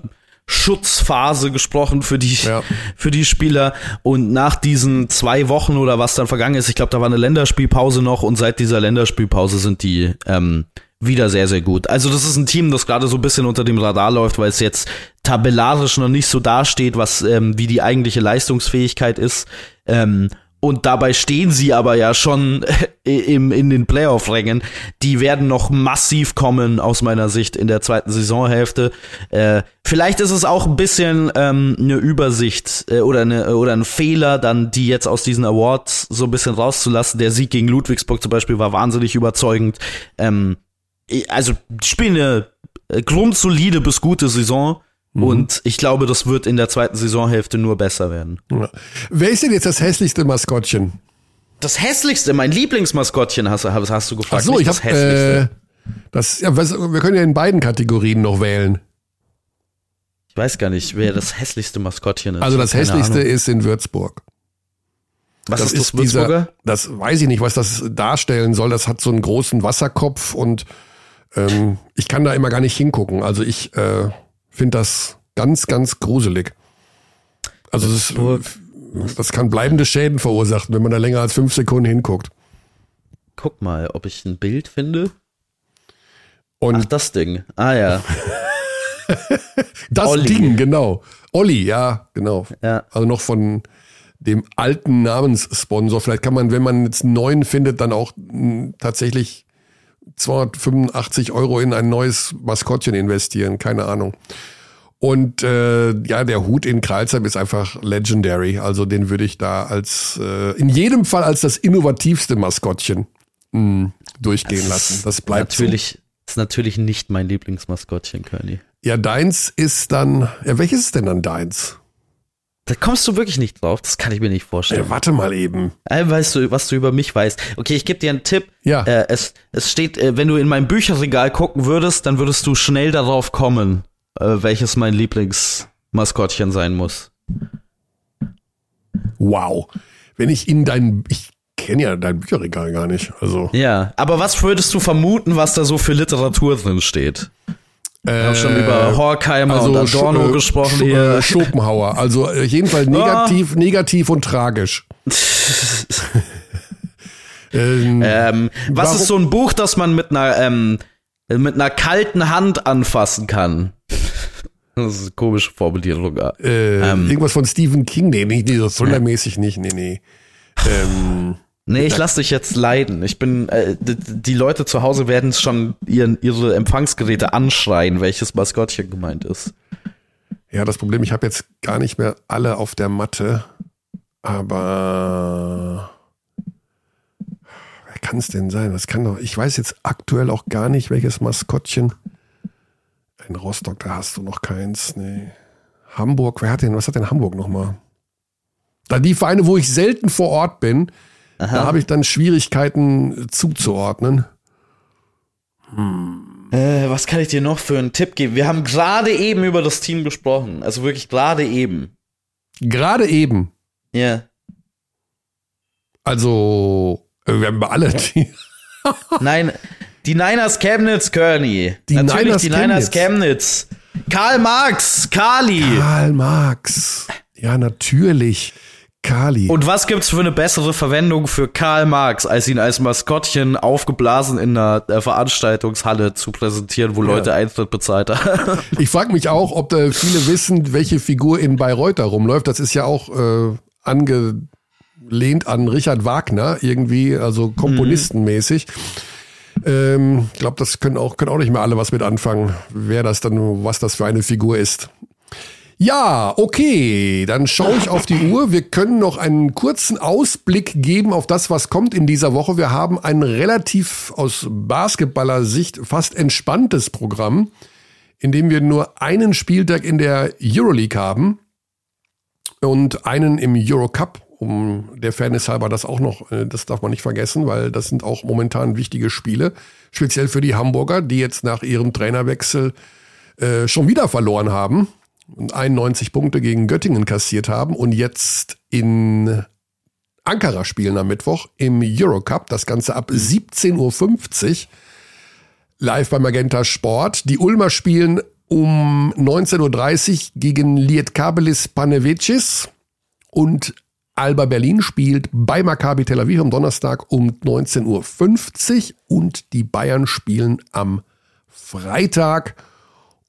B: Schutzphase gesprochen für die ja. für die Spieler und nach diesen zwei Wochen oder was dann vergangen ist, ich glaube, da war eine Länderspielpause noch und seit dieser Länderspielpause sind die ähm, wieder sehr, sehr gut. Also das ist ein Team, das gerade so ein bisschen unter dem Radar läuft, weil es jetzt tabellarisch noch nicht so dasteht, was ähm, wie die eigentliche Leistungsfähigkeit ist. Ähm, und dabei stehen sie aber ja schon im, in den Playoff-Rängen. Die werden noch massiv kommen, aus meiner Sicht, in der zweiten Saisonhälfte. Äh, vielleicht ist es auch ein bisschen ähm, eine Übersicht äh, oder, eine, oder ein Fehler, dann die jetzt aus diesen Awards so ein bisschen rauszulassen. Der Sieg gegen Ludwigsburg zum Beispiel war wahnsinnig überzeugend. Ähm, also spielen eine äh, grundsolide bis gute Saison. Mhm. Und ich glaube, das wird in der zweiten Saisonhälfte nur besser werden.
A: Ja. Wer ist denn jetzt das hässlichste Maskottchen?
B: Das hässlichste, mein Lieblingsmaskottchen hast, hast, hast du gefragt.
A: Ach so, ich das hab, hässlichste. Äh, das, ja, was, wir können ja in beiden Kategorien noch wählen.
B: Ich weiß gar nicht, wer das hässlichste Maskottchen ist.
A: Also das hässlichste Ahnung. ist in Würzburg.
B: Was das ist das Würzburger?
A: Dieser, das weiß ich nicht, was das darstellen soll. Das hat so einen großen Wasserkopf und ähm, ich kann da immer gar nicht hingucken. Also ich äh, finde das ganz, ganz gruselig. Also das, ist, das kann bleibende Schäden verursachen, wenn man da länger als fünf Sekunden hinguckt.
B: Guck mal, ob ich ein Bild finde. Und Ach, das Ding. Ah ja.
A: das Olli. Ding, genau. Olli, ja, genau. Ja. Also noch von dem alten Namenssponsor. Vielleicht kann man, wenn man jetzt einen neuen findet, dann auch hm, tatsächlich 285 Euro in ein neues Maskottchen investieren, keine Ahnung. Und äh, ja, der Hut in Kreuzheim ist einfach legendary. Also den würde ich da als äh, in jedem Fall als das innovativste Maskottchen mh, hm, durchgehen das lassen. Das bleibt
B: natürlich.
A: So.
B: Ist natürlich nicht mein Lieblingsmaskottchen, Curly.
A: Ja, deins ist dann. Ja, welches ist denn dann deins?
B: Da kommst du wirklich nicht drauf. Das kann ich mir nicht vorstellen.
A: Ja, warte mal eben.
B: Äh, weißt du, was du über mich weißt. Okay, ich gebe dir einen Tipp.
A: Ja.
B: Äh, es, es steht, äh, wenn du in mein Bücherregal gucken würdest, dann würdest du schnell darauf kommen, äh, welches mein Lieblingsmaskottchen sein muss.
A: Wow. Wenn ich in dein, ich kenne ja dein Bücherregal gar nicht. Also.
B: Ja, aber was würdest du vermuten, was da so für Literatur drin steht? Wir haben schon über äh, Horkheimer also und Adorno Sch gesprochen Sch hier.
A: Schopenhauer. Also äh, jedenfalls negativ, oh. negativ und tragisch.
B: ähm, ähm, was warum? ist so ein Buch, das man mit einer, ähm, mit einer kalten Hand anfassen kann? Das ist eine komische Formulierung.
A: Äh, ähm, irgendwas von Stephen King? Nee, nicht, nee, so thrillermäßig nicht. Nee, nee. Ähm,
B: Nee, ich lass dich jetzt leiden. Ich bin, äh, die Leute zu Hause werden schon ihren, ihre Empfangsgeräte anschreien, welches Maskottchen gemeint ist.
A: Ja, das Problem, ich habe jetzt gar nicht mehr alle auf der Matte, aber wer kann es denn sein? Das kann doch, ich weiß jetzt aktuell auch gar nicht, welches Maskottchen. In Rostock, da hast du noch keins. Nee. Hamburg, wer hat denn, was hat denn Hamburg nochmal? Da die Vereine, wo ich selten vor Ort bin, Aha. Da habe ich dann Schwierigkeiten zuzuordnen.
B: Hm. Äh, was kann ich dir noch für einen Tipp geben? Wir haben gerade eben über das Team gesprochen. Also wirklich gerade eben.
A: Gerade eben.
B: Ja.
A: Also, äh, wir haben alle.
B: Nein, die Niners Chemnitz, Kearney. Die Natürlich Niners die Niners Chemnitz. Karl Marx, Kali.
A: Karl Marx. Ja, natürlich. Kali.
B: Und was gibt's für eine bessere Verwendung für Karl Marx, als ihn als Maskottchen aufgeblasen in einer äh, Veranstaltungshalle zu präsentieren, wo ja. Leute Eintritt bezahlt haben?
A: Ich frage mich auch, ob da viele wissen, welche Figur in Bayreuth da rumläuft. Das ist ja auch äh, angelehnt an Richard Wagner, irgendwie, also komponistenmäßig. Mhm. Ähm, ich glaube, das können auch, können auch nicht mehr alle was mit anfangen, wer das dann, was das für eine Figur ist. Ja, okay, dann schaue ich auf die Uhr. Wir können noch einen kurzen Ausblick geben auf das, was kommt in dieser Woche. Wir haben ein relativ aus Basketballer-Sicht fast entspanntes Programm, in dem wir nur einen Spieltag in der Euroleague haben und einen im Eurocup. Um der Fairness halber das auch noch, äh, das darf man nicht vergessen, weil das sind auch momentan wichtige Spiele, speziell für die Hamburger, die jetzt nach ihrem Trainerwechsel äh, schon wieder verloren haben 91 Punkte gegen Göttingen kassiert haben und jetzt in Ankara spielen am Mittwoch im Eurocup. Das Ganze ab 17.50 Uhr live bei Magenta Sport. Die Ulmer spielen um 19.30 Uhr gegen Lietkabelis Panevicis und Alba Berlin spielt bei Maccabi Tel Aviv am Donnerstag um 19.50 Uhr und die Bayern spielen am Freitag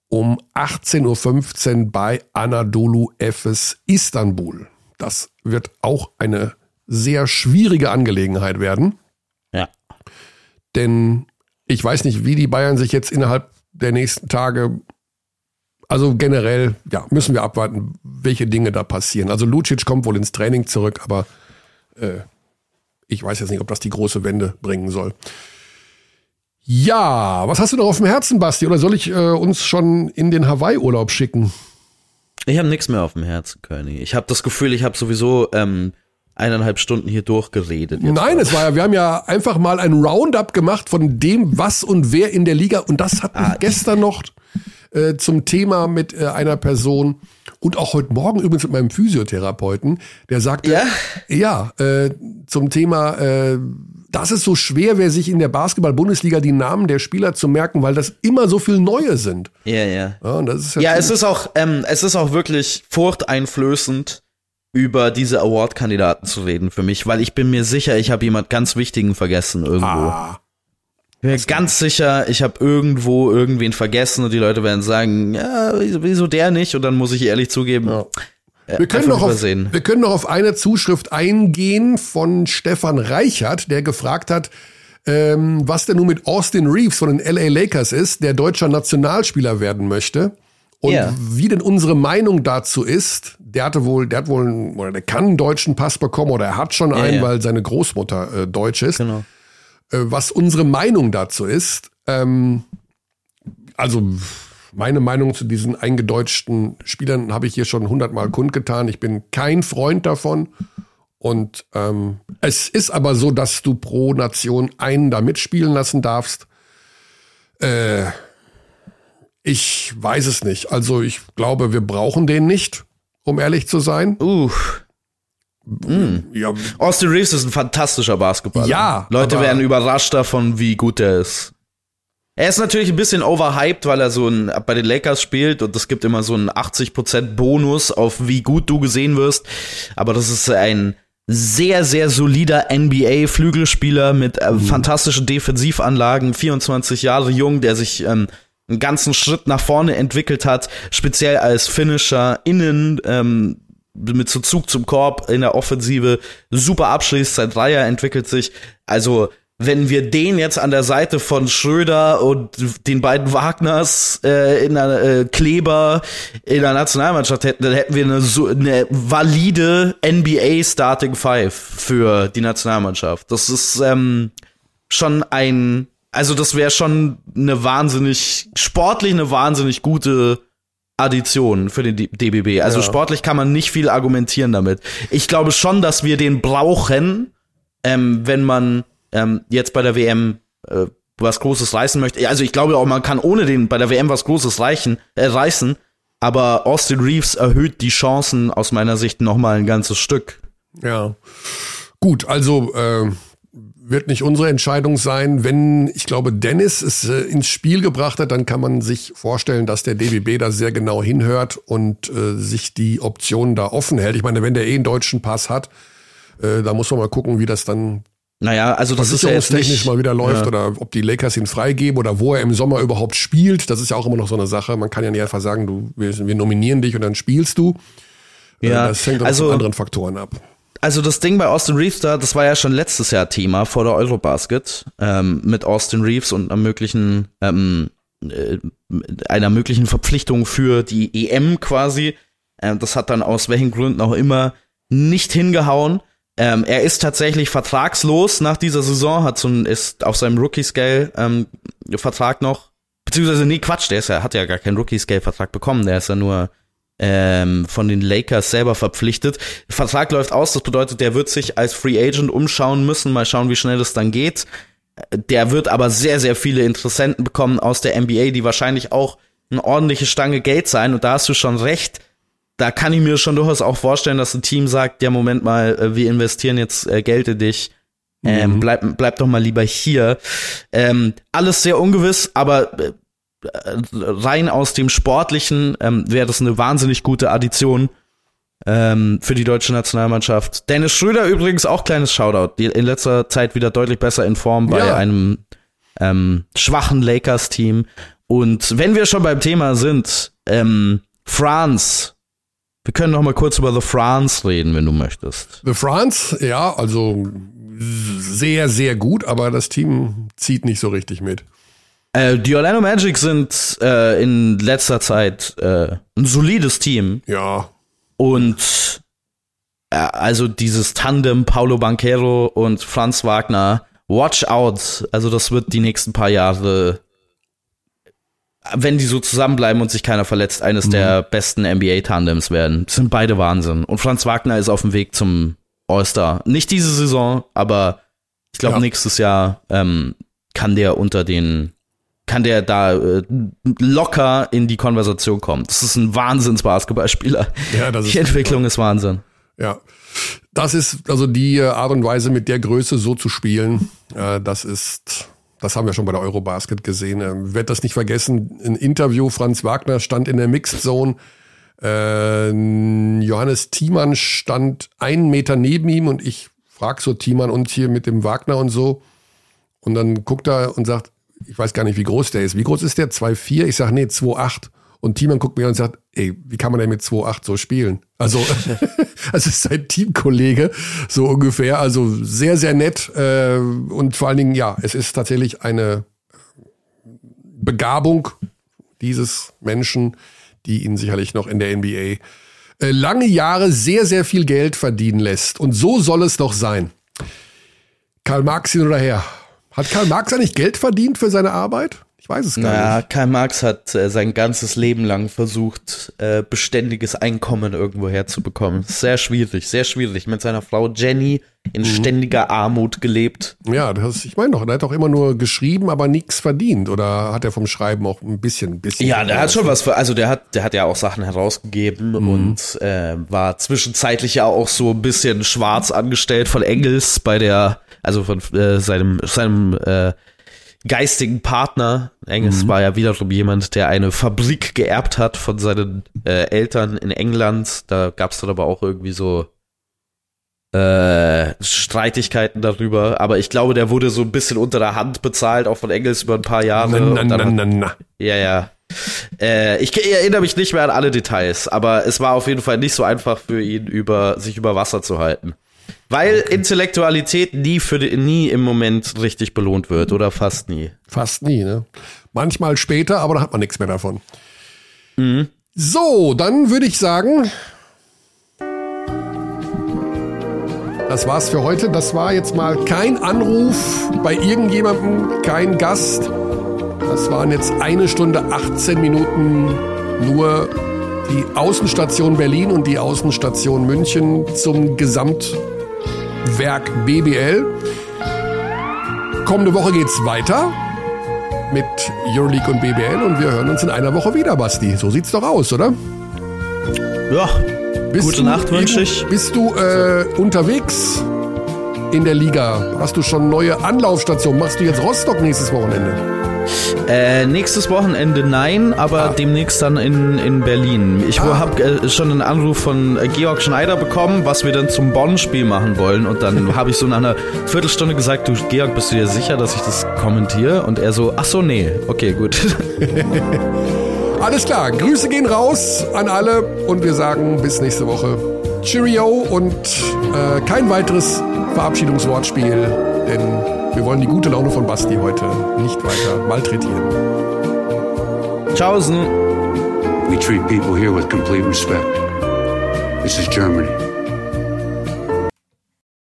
A: um 18.15 Uhr bei Anadolu Efes Istanbul. Das wird auch eine sehr schwierige Angelegenheit werden.
B: Ja.
A: Denn ich weiß nicht, wie die Bayern sich jetzt innerhalb der nächsten Tage, also generell, ja, müssen wir abwarten, welche Dinge da passieren. Also Lucic kommt wohl ins Training zurück, aber äh, ich weiß jetzt nicht, ob das die große Wende bringen soll. Ja, was hast du noch auf dem Herzen, Basti? Oder soll ich äh, uns schon in den Hawaii-Urlaub schicken?
B: Ich habe nichts mehr auf dem Herzen, König. Ich habe das Gefühl, ich habe sowieso ähm, eineinhalb Stunden hier durchgeredet.
A: Nein, es war ja, wir haben ja einfach mal ein Roundup gemacht von dem, was und wer in der Liga. Und das hatten ah, gestern noch äh, zum Thema mit äh, einer Person und auch heute Morgen übrigens mit meinem Physiotherapeuten, der sagte, ja, ja äh, zum Thema, äh, das ist so schwer, wer sich in der Basketball-Bundesliga die Namen der Spieler zu merken, weil das immer so viel neue sind.
B: Ja, ja. Ja, und das ist ja, ja es ist auch, ähm, es ist auch wirklich furchteinflößend, über diese Award-Kandidaten zu reden für mich, weil ich bin mir sicher, ich habe jemand ganz Wichtigen vergessen irgendwo. Ah. Ich bin mir ganz sicher, ich habe irgendwo irgendwen vergessen und die Leute werden sagen, ja, wieso der nicht? Und dann muss ich ehrlich zugeben, ja.
A: Wir können, noch auf, wir können noch auf eine Zuschrift eingehen von Stefan Reichert, der gefragt hat, ähm, was denn nun mit Austin Reeves von den LA Lakers ist, der deutscher Nationalspieler werden möchte. Und yeah. wie denn unsere Meinung dazu ist, der hatte wohl, der hat wohl, einen, oder der kann einen deutschen Pass bekommen oder er hat schon yeah, einen, yeah. weil seine Großmutter äh, deutsch ist. Genau. Äh, was unsere Meinung dazu ist, ähm, also meine Meinung zu diesen eingedeutschten Spielern habe ich hier schon hundertmal kundgetan. Ich bin kein Freund davon. Und ähm, es ist aber so, dass du pro Nation einen da mitspielen lassen darfst. Äh, ich weiß es nicht. Also ich glaube, wir brauchen den nicht, um ehrlich zu sein.
B: Uh. Mm. Ja. Austin Reeves ist ein fantastischer Basketballer.
A: Ja.
B: Leute werden überrascht davon, wie gut er ist. Er ist natürlich ein bisschen overhyped, weil er so ein, bei den Lakers spielt und es gibt immer so einen 80% Bonus auf wie gut du gesehen wirst. Aber das ist ein sehr, sehr solider NBA-Flügelspieler mit äh, mhm. fantastischen Defensivanlagen, 24 Jahre jung, der sich ähm, einen ganzen Schritt nach vorne entwickelt hat, speziell als Finisher innen, ähm, mit so Zug zum Korb in der Offensive, super abschließt, sein Dreier entwickelt sich. Also wenn wir den jetzt an der Seite von Schröder und den beiden Wagners äh, in der äh, Kleber in der Nationalmannschaft hätten, dann hätten wir eine, so, eine valide NBA Starting Five für die Nationalmannschaft. Das ist ähm, schon ein, also das wäre schon eine wahnsinnig sportlich eine wahnsinnig gute Addition für den DBB. Also ja. sportlich kann man nicht viel argumentieren damit. Ich glaube schon, dass wir den brauchen, ähm, wenn man ähm, jetzt bei der WM äh, was Großes reißen möchte. Also ich glaube auch, man kann ohne den bei der WM was Großes reichen, äh, reißen. Aber Austin Reeves erhöht die Chancen aus meiner Sicht noch mal ein ganzes Stück.
A: Ja, gut. Also äh, wird nicht unsere Entscheidung sein. Wenn, ich glaube, Dennis es äh, ins Spiel gebracht hat, dann kann man sich vorstellen, dass der DBB da sehr genau hinhört und äh, sich die Optionen da offen hält. Ich meine, wenn der eh einen deutschen Pass hat, äh, da muss man mal gucken, wie das dann
B: naja, also das ist
A: ja jetzt nicht, mal wieder läuft ja. oder ob die Lakers ihn freigeben oder wo er im Sommer überhaupt spielt. Das ist ja auch immer noch so eine Sache. Man kann ja nicht einfach sagen, du, wir, wir nominieren dich und dann spielst du.
B: Äh, ja,
A: das hängt auch also, von anderen Faktoren ab.
B: Also das Ding bei Austin Reeves da, das war ja schon letztes Jahr Thema vor der Eurobasket ähm, mit Austin Reeves und einer möglichen ähm, äh, einer möglichen Verpflichtung für die EM quasi. Äh, das hat dann aus welchen Gründen auch immer nicht hingehauen. Ähm, er ist tatsächlich vertragslos nach dieser Saison, hat so ein, ist auf seinem Rookie-Scale ähm, Vertrag noch, beziehungsweise nee, Quatsch, der ist ja, hat ja gar keinen Rookie-Scale-Vertrag bekommen, der ist ja nur ähm, von den Lakers selber verpflichtet. Der Vertrag läuft aus, das bedeutet, der wird sich als Free Agent umschauen müssen, mal schauen, wie schnell das dann geht. Der wird aber sehr, sehr viele Interessenten bekommen aus der NBA, die wahrscheinlich auch eine ordentliche Stange Geld sein. Und da hast du schon recht. Da kann ich mir schon durchaus auch vorstellen, dass ein Team sagt, ja, Moment mal, äh, wir investieren jetzt äh, Geld in dich. Ähm, mhm. bleib, bleib doch mal lieber hier. Ähm, alles sehr ungewiss, aber äh, rein aus dem Sportlichen ähm, wäre das eine wahnsinnig gute Addition ähm, für die deutsche Nationalmannschaft. Dennis Schröder übrigens auch kleines Shoutout. Die in letzter Zeit wieder deutlich besser in Form bei ja. einem ähm, schwachen Lakers-Team. Und wenn wir schon beim Thema sind, ähm, France. Wir können noch mal kurz über The France reden, wenn du möchtest.
A: The France, ja, also sehr, sehr gut, aber das Team zieht nicht so richtig mit.
B: Äh, die Orlando Magic sind äh, in letzter Zeit äh, ein solides Team.
A: Ja.
B: Und äh, also dieses Tandem Paulo Banquero und Franz Wagner, watch out. Also das wird die nächsten paar Jahre wenn die so zusammenbleiben und sich keiner verletzt, eines mhm. der besten NBA-Tandems werden. Das sind beide Wahnsinn. Und Franz Wagner ist auf dem Weg zum All-Star. Nicht diese Saison, aber ich glaube, ja. nächstes Jahr ähm, kann der unter den, kann der da äh, locker in die Konversation kommen. Das ist ein Wahnsinns-Basketballspieler. Ja, das ist die Entwicklung super. ist Wahnsinn.
A: Ja. Das ist also die Art und Weise, mit der Größe so zu spielen. Äh, das ist das haben wir schon bei der Eurobasket gesehen. Ich ähm, werde das nicht vergessen. Ein Interview, Franz Wagner stand in der Mixed Zone. Äh, Johannes Thiemann stand einen Meter neben ihm und ich frag so Thiemann und hier mit dem Wagner und so. Und dann guckt er und sagt, ich weiß gar nicht, wie groß der ist. Wie groß ist der? 2,4? Ich sage, nee, 2,8. Und Thiemann guckt mir an und sagt, ey, wie kann man denn mit 2,8 so spielen? Also, es ist sein Teamkollege, so ungefähr. Also sehr, sehr nett. Äh, und vor allen Dingen, ja, es ist tatsächlich eine Begabung dieses Menschen, die ihn sicherlich noch in der NBA äh, lange Jahre sehr, sehr viel Geld verdienen lässt. Und so soll es doch sein. Karl Marx hin oder her. Hat Karl Marx eigentlich Geld verdient für seine Arbeit? Ich weiß es gar naja, nicht.
B: Karl Marx hat äh, sein ganzes Leben lang versucht, äh, beständiges Einkommen irgendwo herzubekommen. Sehr schwierig, sehr schwierig. Mit seiner Frau Jenny in mhm. ständiger Armut gelebt.
A: Ja, das, ich meine doch, er hat doch immer nur geschrieben, aber nichts verdient. Oder hat er vom Schreiben auch ein bisschen, ein bisschen?
B: Ja, der hat schon was, für, also der hat, der hat ja auch Sachen herausgegeben mhm. und äh, war zwischenzeitlich ja auch so ein bisschen schwarz angestellt von Engels bei der, also von äh, seinem, seinem äh, geistigen Partner. Engels mhm. war ja wiederum jemand, der eine Fabrik geerbt hat von seinen äh, Eltern in England. Da gab es dann aber auch irgendwie so äh, Streitigkeiten darüber. Aber ich glaube, der wurde so ein bisschen unter der Hand bezahlt, auch von Engels über ein paar Jahre. Na, na, na, na, na. Ja, ja. Äh, ich, erinnere mich nicht mehr an alle Details, aber es war auf jeden Fall nicht so einfach für ihn, über, sich über Wasser zu halten. Weil okay. Intellektualität nie für nie im Moment richtig belohnt wird oder fast nie.
A: Fast nie, ne? Manchmal später, aber da hat man nichts mehr davon. Mhm. So, dann würde ich sagen, das war's für heute. Das war jetzt mal kein Anruf bei irgendjemandem, kein Gast. Das waren jetzt eine Stunde 18 Minuten nur die Außenstation Berlin und die Außenstation München zum Gesamt Werk BBL. Kommende Woche geht's weiter mit Euroleague und BBL und wir hören uns in einer Woche wieder, Basti. So sieht's doch aus, oder?
B: Ja. Bist Gute Nacht wünsche ich.
A: Bist du äh, unterwegs in der Liga? Hast du schon neue Anlaufstationen? Machst du jetzt Rostock nächstes Wochenende?
B: Äh, nächstes Wochenende nein, aber ah. demnächst dann in, in Berlin. Ich ah. habe äh, schon einen Anruf von äh, Georg Schneider bekommen, was wir dann zum Bonn-Spiel machen wollen. Und dann habe ich so nach einer Viertelstunde gesagt, du Georg, bist du dir sicher, dass ich das kommentiere? Und er so, ach so, nee. Okay, gut.
A: Alles klar, Grüße gehen raus an alle und wir sagen bis nächste Woche. Cheerio und äh, kein weiteres Verabschiedungswortspiel, denn wir wollen die gute Laune von Basti heute nicht weiter malträtieren.
B: Tschaußen.
C: We treat people here with complete respect. This is Germany.